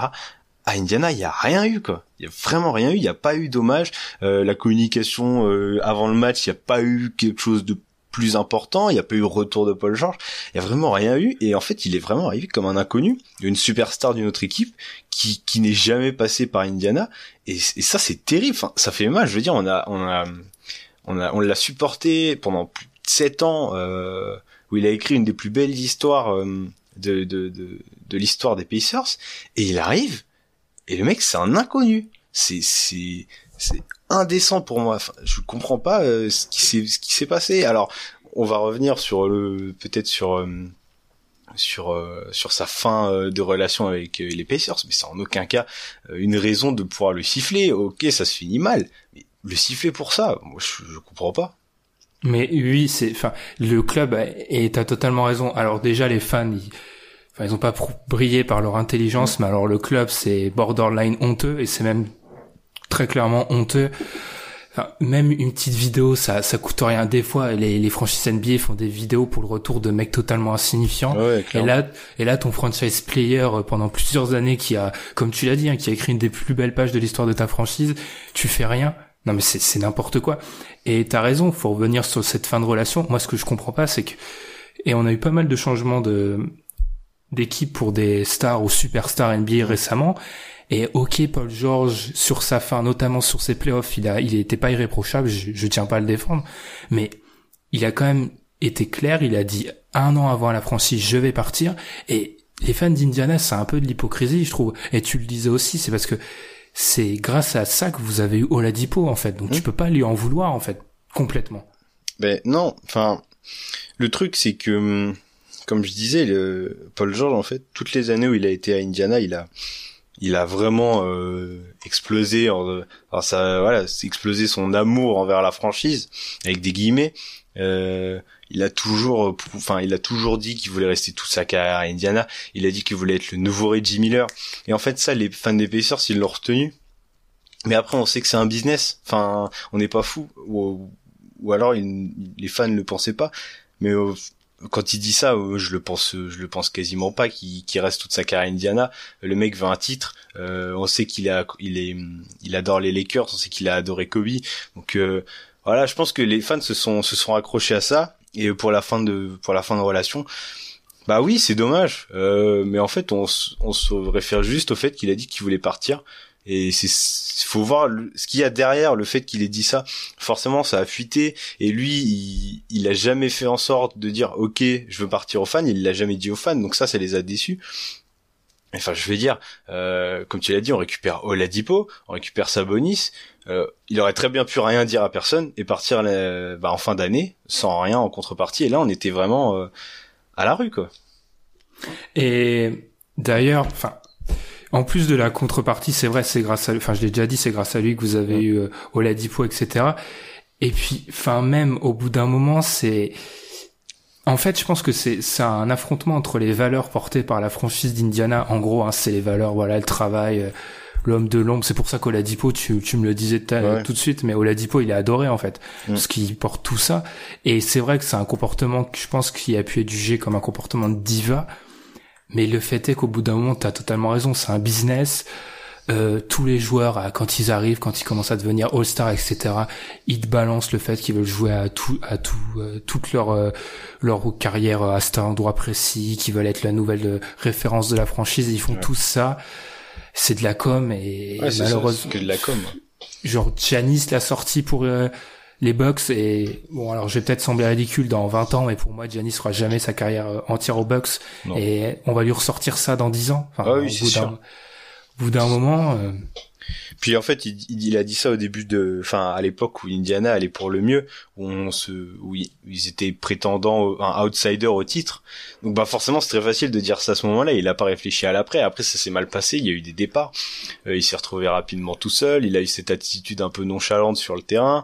À Indiana, il y a rien eu quoi. Il y a vraiment rien eu. Il y a pas eu d'hommage. Euh, la communication euh, avant le match, il y a pas eu quelque chose de plus important. Il y a pas eu retour de Paul George. Il y a vraiment rien eu. Et en fait, il est vraiment arrivé comme un inconnu, une superstar d'une autre équipe qui qui n'est jamais passé par Indiana. Et, ça c'est terrible. Enfin, ça fait mal. Je veux dire, on a on a on a on l'a supporté pendant plus de sept ans. Euh, où il a écrit une des plus belles histoires euh, de, de, de, de l'histoire des Pacers, et il arrive, et le mec c'est un inconnu. C'est c'est c'est indécent pour moi. Enfin, je comprends pas euh, ce qui s'est passé. Alors, on va revenir sur le peut-être sur euh, sur euh, sur sa fin euh, de relation avec les Pacers, mais c'est en aucun cas une raison de pouvoir le siffler. Ok, ça se finit mal, mais le siffler pour ça, moi je, je comprends pas. Mais oui, c'est, enfin, le club et t'as totalement raison. Alors déjà, les fans, ils, enfin, ils ont pas brillé par leur intelligence, mais alors le club, c'est borderline honteux et c'est même très clairement honteux. Enfin, même une petite vidéo, ça, ça coûte rien. Des fois, les, les franchises NBA font des vidéos pour le retour de mecs totalement insignifiants. Ouais, Et là, et là, ton franchise player euh, pendant plusieurs années qui a, comme tu l'as dit, hein, qui a écrit une des plus belles pages de l'histoire de ta franchise, tu fais rien. Non mais c'est c'est n'importe quoi. Et t'as raison, faut revenir sur cette fin de relation. Moi, ce que je comprends pas, c'est que et on a eu pas mal de changements de d'équipe pour des stars ou superstars NBA récemment. Et ok, Paul George sur sa fin, notamment sur ses playoffs, il a, il était pas irréprochable. Je, je tiens pas à le défendre, mais il a quand même été clair. Il a dit un an avant la franchise, je vais partir. Et les fans d'Indiana, c'est un peu de l'hypocrisie, je trouve. Et tu le disais aussi, c'est parce que c'est grâce à ça que vous avez eu Oladipo, en fait. Donc tu peux pas lui en vouloir, en fait, complètement. Ben non, enfin le truc c'est que hum, comme je disais le Paul George en fait toutes les années où il a été à Indiana, il a il a vraiment euh, explosé ça voilà, explosé son amour envers la franchise avec des guillemets. Euh, il a toujours enfin il a toujours dit qu'il voulait rester toute sa carrière à Indiana, il a dit qu'il voulait être le nouveau Reggie Miller. Et en fait ça les fans des Pacers ils l'ont retenu. Mais après on sait que c'est un business, enfin on n'est pas fou. Ou, alors les fans ne le pensaient pas. Mais quand il dit ça euh, je le pense je le pense quasiment pas qu'il reste toute sa carrière Indiana. Le mec veut un titre euh, on sait qu'il a il est il adore les Lakers on sait qu'il a adoré Kobe. Donc euh, voilà je pense que les fans se sont se sont accrochés à ça. Et pour la fin de pour la fin de relation bah oui c'est dommage. Euh, mais en fait on, on se réfère juste au fait qu'il a dit qu'il voulait partir et c'est faut voir le- ce qu'il y a derrière le fait qu'il ait dit ça. Forcément ça a fuité. Et lui il, il a jamais fait en sorte de dire ok je veux partir aux fans. Il l'a jamais dit aux fans. Donc ça ça les a déçus. Enfin je vais dire euh, comme tu l'as dit on récupère Oladipo on récupère Sabonis. Euh, il aurait très bien pu rien dire à personne et partir euh, bah, en fin d'année sans rien en contrepartie. Et là on était vraiment euh, à la rue quoi. Et d'ailleurs, enfin, en plus de la contrepartie, c'est vrai, c'est grâce à, enfin, je l'ai déjà dit, c'est grâce à lui que vous avez eu euh, Oladipo, etc. Et puis, enfin, même au bout d'un moment, c'est, en fait, je pense que c'est, c'est un affrontement entre les valeurs portées par la franchise d'Indiana. En gros, hein, c'est les valeurs, voilà, le travail, euh, l'homme de l'ombre. C'est pour ça qu'Oladipo, tu, tu me le disais Ouais. tout de suite, mais Oladipo, il est adoré en fait, parce qu'il porte tout ça. Et c'est vrai que c'est un comportement que je pense qui a pu être jugé comme un comportement de diva. Mais le fait est qu'au bout d'un moment, t'as totalement raison, c'est un business. Euh, tous les joueurs, euh, quand ils arrivent, quand ils commencent à devenir All-Star, etc., ils te balancent le fait qu'ils veulent jouer à tout, à tout, euh, toute leur euh, leur carrière à cet endroit précis, qu'ils veulent être la nouvelle euh, référence de la franchise. Ils font Ouais. tout ça. C'est de la com et Ouais, c'est ça, malheureusement, c'est que de la com. genre Giannis l'a sorti pour euh, les Bucks et bon alors je vais peut-être sembler ridicule dans 20 ans mais pour moi Giannis fera jamais sa carrière euh, entière aux Bucks Non. et on va lui ressortir ça dans 10 ans. Enfin, Ah oui, au c'est bout sûr. d'un- au bout d'un moment euh, Puis en fait, il, il a dit ça au début de, enfin à l'époque où Indiana allait pour le mieux, où on se, où ils, étaient prétendants, un outsider au titre. Donc bah forcément c'est très facile de dire ça à ce moment-là. Il a pas réfléchi à l'après. Après ça s'est mal passé. Il y a eu des départs. Euh, il s'est retrouvé rapidement tout seul. Il a eu cette attitude un peu nonchalante sur le terrain.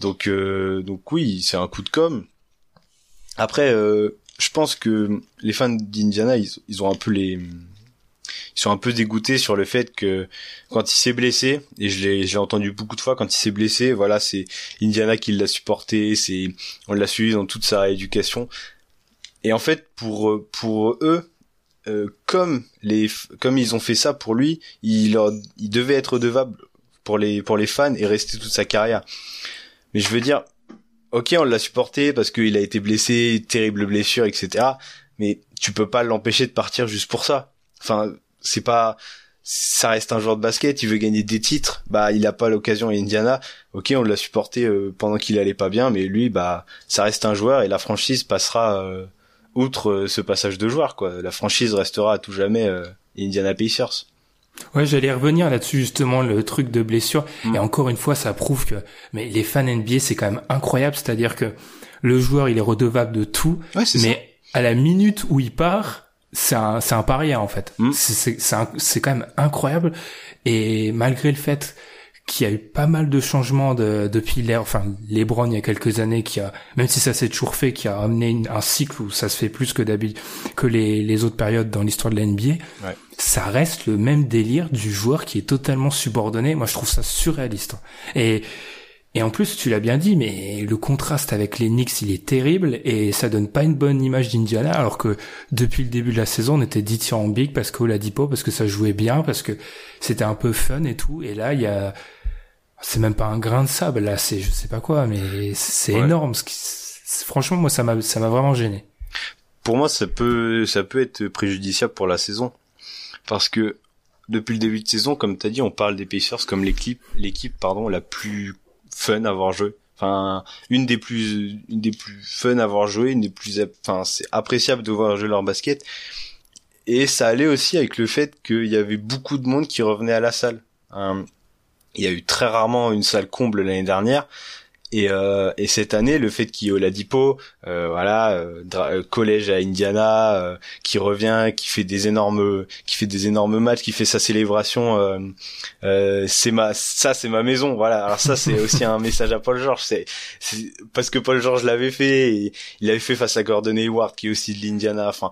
Donc euh, donc oui, c'est un coup de com. Après, euh, je pense que les fans d'Indiana, ils, ont un peu les, ils sont un peu dégoûtés sur le fait que quand il s'est blessé, et je l'ai, je l'ai entendu beaucoup de fois, quand il s'est blessé, voilà, c'est Indiana qui l'a supporté, c'est, on l'a suivi dans toute sa éducation. Et en fait, pour pour eux, euh, comme les, comme ils ont fait ça pour lui, il leur, il devait être redevable pour les pour les fans et rester toute sa carrière. Mais je veux dire, ok, on l'a supporté parce qu'il a été blessé, terrible blessure, etc. Mais tu peux pas l'empêcher de partir juste pour ça. Enfin, c'est pas, ça reste un joueur de basket, il veut gagner des titres, bah il a pas l'occasion à Indiana. Ok, on l'a supporté euh, pendant qu'il allait pas bien, mais lui, bah ça reste un joueur et la franchise passera euh, outre euh, ce passage de joueur, quoi. La franchise restera à tout jamais Indiana Pacers. Ouais, j'allais revenir là-dessus justement le truc de blessure Mm. et encore une fois ça prouve que mais les fans NBA c'est quand même incroyable, c'est-à-dire que le joueur il est redevable de tout, Ouais, mais à la minute où il part, c'est un c'est un paria en fait. Mm. C'est c'est c'est quand même incroyable et malgré le fait qu'il y a eu pas mal de changements de, depuis l'ère, enfin LeBron il y a quelques années qui a, même si ça s'est toujours fait, qui a amené une- un cycle où ça se fait plus que d'habitude que les, les autres périodes dans l'histoire de la NBA, Ouais. ça reste le même délire du joueur qui est totalement subordonné. Moi je trouve ça surréaliste. Et et en plus, tu l'as bien dit, mais le contraste avec les Knicks, il est terrible et ça donne pas une bonne image d'Indiana, alors que depuis le début de la saison, on était dithyrambique parce qu'Oladipo, parce que ça jouait bien, parce que c'était un peu fun et tout. Et là, il y a, c'est même pas un grain de sable, là, c'est je sais pas quoi, mais c'est Ouais. énorme. Ce qui, c'est- franchement, moi, ça m'a, ça m'a vraiment gêné. pour moi, ça peut, ça peut être préjudiciable pour la saison. Parce que, depuis le début de saison, comme t'as dit, on parle des Pacers comme l'équipe, l'équipe, pardon, la plus fun à avoir joué. Enfin, une des plus, une des plus fun à avoir joué, une des plus, enfin, c'est appréciable de voir jouer leur basket. Et ça allait aussi avec le fait qu'il y avait beaucoup de monde qui revenait à la salle. Hein, il y a eu très rarement une salle comble l'année dernière. Et, euh, et cette année, le fait qu'il y ait euh, voilà, euh, euh, collège à Indiana, euh, qui revient, qui fait des énormes, qui fait des énormes matchs, qui fait sa célébration, euh, c'est ma, ça c'est ma maison, voilà. Alors ça c'est aussi un message à Paul George, c'est, parce que Paul George l'avait fait, il l'avait fait face à Gordon Hayward qui est aussi de l'Indiana. Enfin,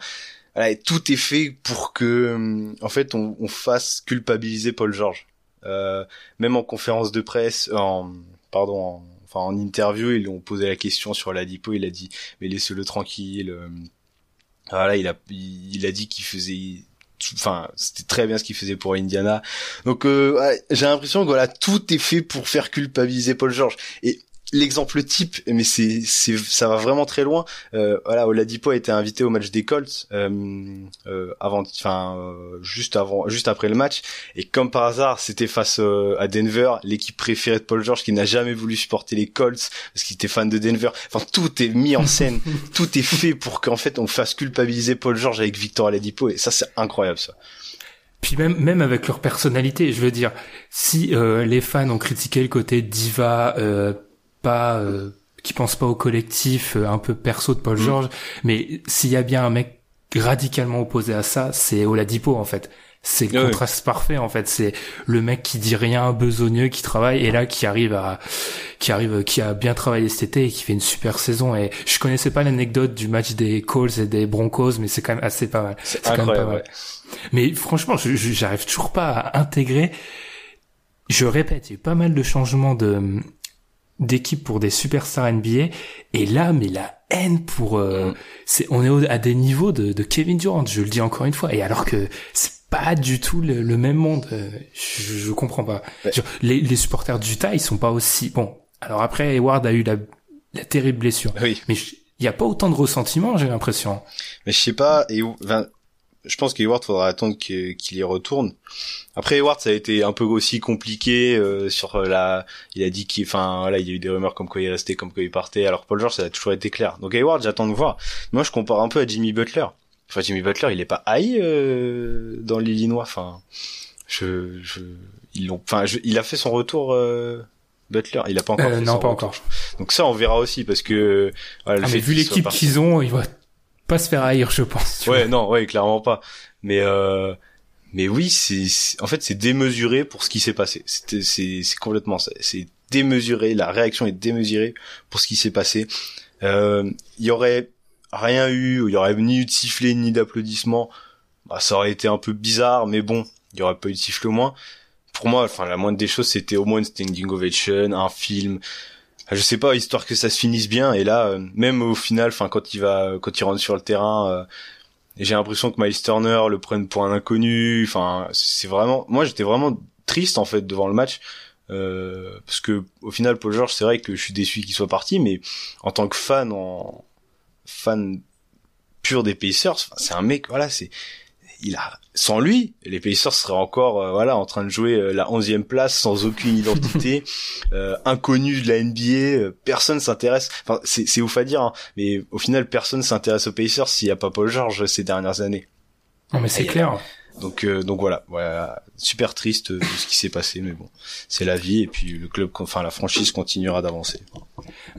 voilà, tout est fait pour que, en fait, on, on fasse culpabiliser Paul George. Euh, même en conférence de presse, en, pardon, en, enfin en interview, ils ont posé la question sur l'Adipo, il a dit mais laissez-le tranquille. euh, Voilà, il a il, a dit qu'il faisait enfin c'était très bien ce qu'il faisait pour Indiana. Donc euh, j'ai l'impression que voilà, tout est fait pour faire culpabiliser Paul George et L'exemple type, mais c'est, c'est, ça va vraiment très loin. Euh, voilà, Oladipo a été invité au match des Colts euh, euh, avant, enfin euh, juste avant, juste après le match, et comme par hasard, c'était face euh, à Denver, l'équipe préférée de Paul George, qui n'a jamais voulu supporter les Colts parce qu'il était fan de Denver. Enfin, tout est mis en scène, tout est fait pour qu'en fait on fasse culpabiliser Paul George avec Victor Oladipo, et ça c'est incroyable ça. Puis même même avec leur personnalité, je veux dire, si euh, les fans ont critiqué le côté diva, euh, pas euh, qui pense pas au collectif, euh, un peu perso de Paul Mm. George, mais s'il y a bien un mec radicalement opposé à ça, c'est Oladipo en fait. c'est le contraste parfait en fait. C'est le mec qui dit rien, besogneux, qui travaille et là qui arrive à, qui arrive, qui a bien travaillé cet été et qui fait une super saison. Et je connaissais pas l'anecdote du match des Colts et des Broncos, mais c'est quand même assez pas mal. C'est quand même pas mal. ouais. Mais franchement, j'arrive toujours pas à intégrer. Je répète, il y a eu pas mal de changements de d'équipe pour des superstars NBA et là, mais la haine pour, euh, c'est, on est au- à des niveaux de, de Kevin Durant. Je le dis encore une fois. Et alors que c'est pas du tout le, le même monde. euh, Je, je comprends pas. Ouais. Genre, les, les supporters d'Utah, ils sont pas aussi bon. Alors après, Hayward a eu la, la terrible blessure, Oui. mais il y a pas autant de ressentiment, j'ai l'impression. Mais je sais pas, et, enfin, je pense qu'Hayward faudra attendre qu'il y retourne. Après Hayward, ça a été un peu aussi compliqué euh, sur la. Il a dit qu'il, enfin, voilà, il y a eu des rumeurs comme quoi il restait, comme quoi il partait. Alors Paul George, ça a toujours été clair. Donc Hayward, j'attends de voir. Moi, je compare un peu à Jimmy Butler. Enfin, Jimmy Butler, il est pas haï euh, dans l'Illinois. Enfin, je, je, ils l'ont. Enfin, je- il a fait son retour. euh, Butler, il a pas encore. Euh, fait non, pas retour. encore. Donc ça, on verra aussi parce que. Voilà, le Ah, fait mais vu l'équipe qu'ils ont, il va pas se faire haïr, je pense. Ouais, vois. non, ouais, clairement pas. Mais euh, mais oui, c'est en fait c'est démesuré pour ce qui s'est passé. C'est c'est complètement ça. C'est démesuré. La réaction est démesurée pour ce qui s'est passé. Euh, Il y aurait rien eu, il y aurait ni eu de sifflet ni d'applaudissements. Bah, ça aurait été un peu bizarre, mais bon, il y aurait pas eu de sifflet au moins. Pour moi, enfin la moindre des choses, c'était au moins une standing ovation, un film. Je sais pas, histoire que ça se finisse bien. Et là, euh, même au final, enfin quand il va, quand il rentre sur le terrain. euh, j'ai l'impression que Miles Turner le prenne pour un inconnu. Enfin, c'est vraiment. Moi, j'étais vraiment triste en fait devant le match euh, parce que au final, Paul George, c'est vrai que je suis déçu qu'il soit parti, mais en tant que fan, en fan pur des Pacers, c'est un mec. Voilà, c'est il a sans lui, les Pacers seraient encore euh, voilà en train de jouer euh, la onzième place sans aucune identité, euh, inconnu de la NBA, euh, personne s'intéresse. Enfin, c'est c'est ouf à dire, hein, mais au final, personne s'intéresse aux Pacers s'il y a pas Paul George ces dernières années. Non, mais c'est clair. Donc euh, donc voilà, voilà, super triste de ce qui s'est passé, mais bon, c'est la vie et puis le club, enfin la franchise continuera d'avancer.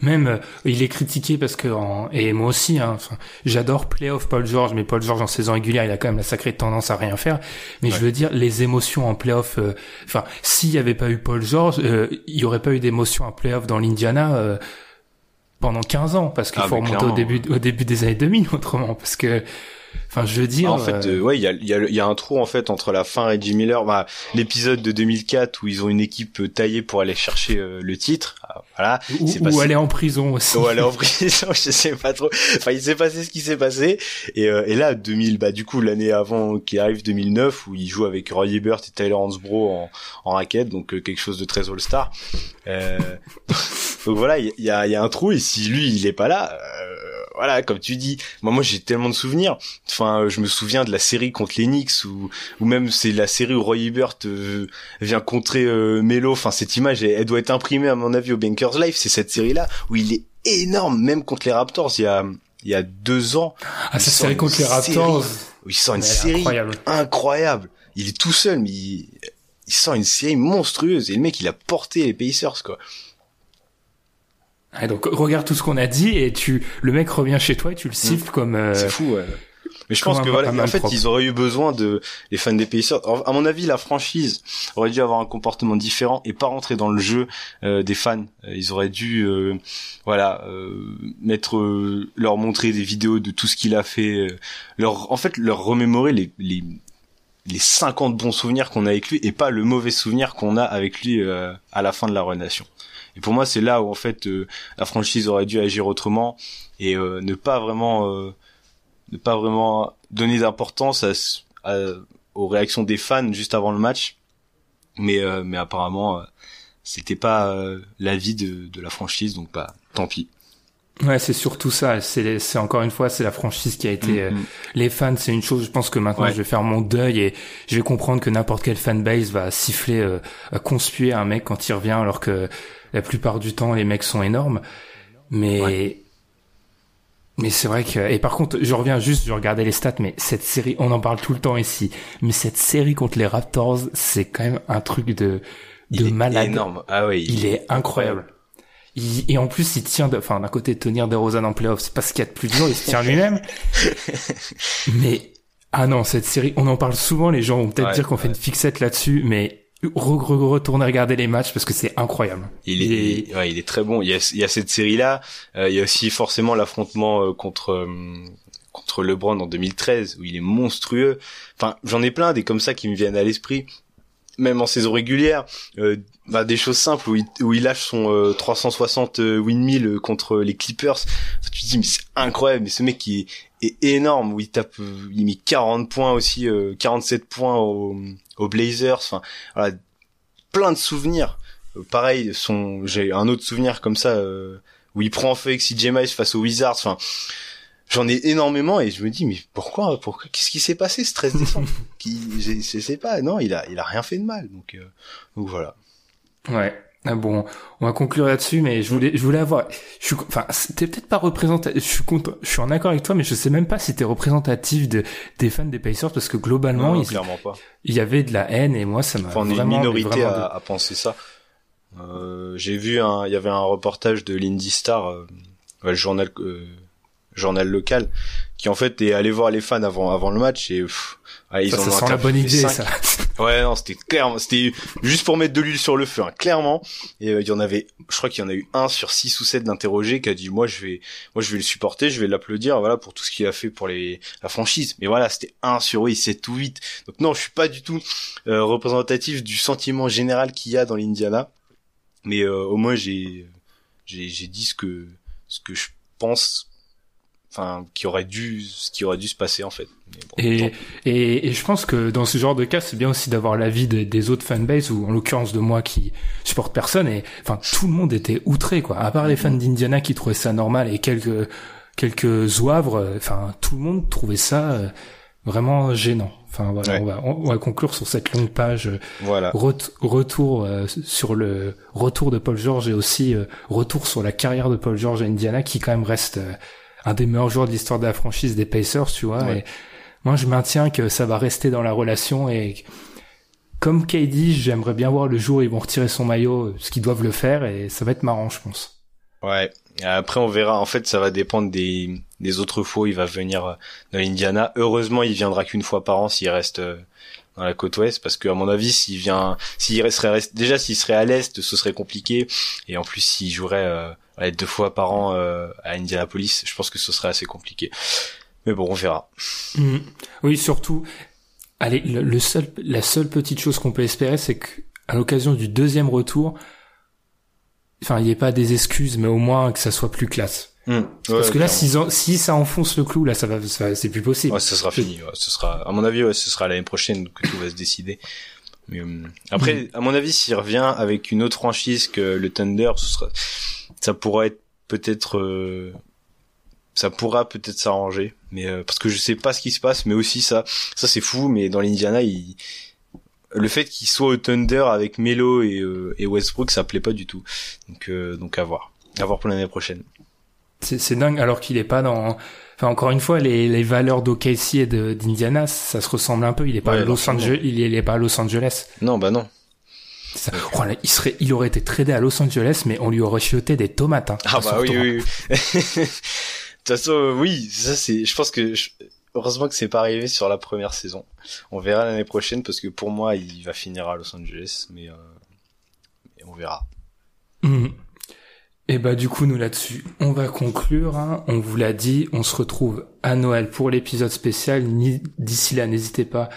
Même, euh, il est critiqué parce que, en- et moi aussi, hein, j'adore playoff Paul George, mais Paul George en saison régulière, il a quand même la sacrée tendance à rien faire. Mais je veux dire, les émotions en playoff, euh, enfin, s'il y avait pas eu Paul George, euh, il y aurait pas eu d'émotions en playoff dans l'Indiana euh, pendant 15 ans, parce qu'il Ah, faut remonter au début, au début des années 2000 autrement, parce que, enfin, je veux dire, en fait, euh, ouais, il y a, y, a, y a un trou en fait entre la fin Reggie Miller, bah, l'épisode de 2004 où ils ont une équipe euh, taillée pour aller chercher euh, le titre, ah, voilà, ou, passé- aller en prison aussi. ou aller en prison, je sais pas trop. Enfin, il s'est passé ce qui s'est passé. Et, euh, et là, 2000, bah du coup l'année avant qui arrive 2009 où il joue avec Roy Hibbert et Tyler Hansbrough en, en raquette, donc euh, quelque chose de très all-star. Euh, donc voilà, il y a, y a un trou et si lui il est pas là, euh, voilà, comme tu dis, moi moi j'ai tellement de souvenirs. Enfin, euh, je me souviens de la série contre les Knicks ou ou même c'est la série où Roy Hibbert euh, vient contrer euh, Melo. Enfin, cette image, elle, elle doit être imprimée à mon avis au Bankers Life. C'est cette série-là où il est énorme, même contre les Raptors. Il y a il y a deux ans, Ah, sort série contre les Raptors. où il sort une série incroyable. incroyable. Il est tout seul, mais il, il sort une série monstrueuse. Et le mec, il a porté les Pacers, quoi. Ah, donc regarde tout ce qu'on a dit et tu, le mec revient chez toi et tu le siffles comme. euh, C'est fou, ouais. Mais je comme pense que voilà, en fait, ils auraient eu besoin de les fans des Pacers. Alors, À mon avis, la franchise aurait dû avoir un comportement différent et pas rentrer dans le jeu euh, des fans. Euh, Ils auraient dû, euh, voilà, euh, mettre, euh, leur montrer des vidéos de tout ce qu'il a fait, euh, leur, en fait, leur remémorer les les les 50 bons souvenirs qu'on a avec lui et pas le mauvais souvenir qu'on a avec lui euh, à la fin de la relation. Et pour moi, c'est là où en fait euh, la franchise aurait dû agir autrement et euh, ne pas vraiment euh, ne pas vraiment donner d'importance à, à- aux réactions des fans juste avant le match. Mais euh, mais apparemment euh, c'était pas euh, l'avis de, de la franchise donc bah tant pis. Ouais, c'est surtout ça. C'est, c'est encore une fois, c'est la franchise qui a été. euh, Mhm. les fans, c'est une chose. Je pense que maintenant, Ouais. je vais faire mon deuil et je vais comprendre que n'importe quelle fanbase va siffler, euh, va conspuer un mec quand il revient, alors que la plupart du temps, les mecs sont énormes. Mais mais c'est vrai que et par contre, je reviens juste, je regardais les stats, mais cette série, on en parle tout le temps ici. Mais cette série contre les Raptors, c'est quand même un truc de de Il est malade. énorme. Ah ouais, Il est incroyable. Il- et en plus, il tient, de, enfin, d'un côté, tenir des Rosanne en playoff, c'est pas ce qu'il y a de plus dur, il se tient lui-même. Mais Ah non, cette série, on en parle souvent, les gens vont peut-être Ouais, dire qu'on fait une fixette là-dessus, mais re- re- retournez regarder les matchs parce que c'est incroyable. Il est, ouais, il est très bon. Il y a, il y a cette série-là. euh, il y a aussi forcément l'affrontement euh, contre euh, contre LeBron en 2013 où il est monstrueux. Enfin, j'en ai plein des comme ça qui me viennent à l'esprit. Même en saison régulière, euh, bah, des choses simples où il, où il lâche son euh, 360 euh, windmill euh, contre les Clippers. Tu te dis mais c'est incroyable. Mais ce mec est, est énorme où il tape, euh, il met 40 points aussi, euh, 47 points aux, aux Blazers. Enfin, voilà, plein de souvenirs. Euh, pareil, son, j'ai un autre souvenir comme ça euh, où il prend en feu avec CJ face aux Wizards. Enfin, j'en ai énormément et je me dis mais pourquoi, pourquoi, qu'est-ce qui s'est passé ce 13 décembre qui, je, je sais pas. Non, il a, il a rien fait de mal. Donc, euh, donc voilà. Ouais. Ah bon, on va conclure là-dessus, mais je voulais, je voulais avoir, je suis, enfin, c'était peut-être pas représentatif, je suis content, je suis en accord avec toi, mais je sais même pas si t'es représentatif de, des fans des Pacers parce que globalement, Non, il, clairement pas. il y avait de la haine et moi, ça m'a Enfin, on est une minorité vraiment à, à penser ça. Euh, j'ai vu un, il y avait un reportage de l'Indy Star, euh, le journal, euh, journal local, qui en fait est allé voir les fans avant, avant le match et pff, ah, ils ça, en ça ont sent la bonne idée, cinq. ça. Ouais, non, c'était clairement, c'était juste pour mettre de l'huile sur le feu, hein, clairement. Et euh, il y en avait, je crois qu'il y en a eu un sur six ou sept d'interrogés qui a dit, moi je vais, moi je vais le supporter, je vais l'applaudir, voilà, pour tout ce qu'il a fait pour les la franchise. Mais voilà, c'était un sur oui, c'est tout vite. Donc non, je suis pas du tout euh, représentatif du sentiment général qu'il y a dans l'Indiana. Mais euh, au moins j'ai, j'ai, j'ai dit ce que, ce que je pense, enfin, qui aurait dû, ce qui aurait dû se passer en fait. Bon, Et, et, et je pense que dans ce genre de cas, c'est bien aussi d'avoir l'avis de- des autres fanbases, ou en l'occurrence de moi qui supporte personne, et enfin tout le monde était outré, quoi. À part les fans d'Indiana qui trouvaient ça normal et quelques quelques zouavres, enfin tout le monde trouvait ça euh, vraiment gênant. Enfin voilà, Ouais. on, va, on va conclure sur cette longue page euh, voilà. ret- retour euh, sur le retour de Paul George et aussi euh, retour sur la carrière de Paul George à Indiana qui quand même reste euh, un des meilleurs joueurs de l'histoire de la franchise des Pacers, tu vois. Ouais. Et moi, je maintiens que ça va rester dans la relation et comme KD, j'aimerais bien voir le jour où ils vont retirer son maillot, ce qu'ils doivent le faire et ça va être marrant, je pense. Ouais. Après, on verra. En fait, ça va dépendre des, des autres fois où il va venir euh, dans l'Indiana. Heureusement, il viendra qu'une fois par an s'il reste euh, dans la côte ouest, parce que à mon avis, s'il vient, s'il resterait rest- déjà s'il serait à l'est, ce serait compliqué. Et en plus, s'il jouerait euh, ouais, deux fois par an euh, à Indianapolis, je pense que ce serait assez compliqué. Mais bon, on verra. Mhm. Oui, surtout, allez, le, le seul, la seule petite chose qu'on peut espérer, c'est que à l'occasion du deuxième retour, enfin, il n'y ait pas des excuses, mais au moins que ça soit plus classe. Parce que là, si, si ça enfonce le clou, là, ça va, ça c'est plus possible. Ouais, ce sera fini. Ouais, ce sera, à mon avis, ouais, ce sera l'année prochaine que tout va se décider. Mais euh, après, à mon avis, s'il revient avec une autre franchise que le Thunder, ce sera, ça pourra être peut-être, euh, ça pourra peut-être s'arranger. Mais euh, parce que je sais pas ce qui se passe, mais aussi ça, ça c'est fou. Mais dans l'Indiana, il, le fait qu'il soit au Thunder avec Melo et, euh, et Westbrook, ça plaît pas du tout. Donc, euh, donc à voir, à voir pour l'année prochaine. C'est, c'est dingue, alors qu'il est pas dans, enfin, encore une fois, les, les valeurs d'OKC et d'Indiana, ça se ressemble un peu. Il est pas Ouais, à Los. Angeles, il est, il est pas à Los Angeles. Non, bah non. Ça- oh là, il serait, il aurait été tradé à Los Angeles, mais on lui aurait chioté des tomates, hein, Ah bah oui, oui, oui. De toute façon, euh, oui, ça c'est. Je pense que je- heureusement que c'est pas arrivé sur la première saison. On verra l'année prochaine parce que pour moi, il va finir à Los Angeles, mais, euh, mais on verra. Mhm. Et bah du coup nous là-dessus, on va conclure. hein. On vous l'a dit, on se retrouve à Noël pour l'épisode spécial. D'ici là, n'hésitez pas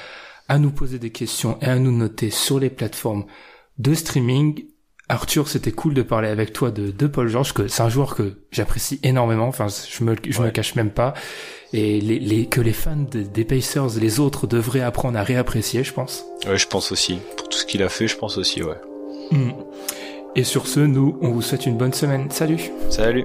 à nous poser des questions et à nous noter sur les plateformes de streaming. Arthur, c'était cool de parler avec toi de, de Paul George, que c'est un joueur que j'apprécie énormément. Enfin, je me, je me cache même pas. Et les, les, que les fans de- des Pacers, les autres, devraient apprendre à réapprécier, je pense. Ouais, je pense aussi. Pour tout ce qu'il a fait, je pense aussi, ouais. Mhm. Et sur ce, nous, on vous souhaite une bonne semaine. Salut Salut.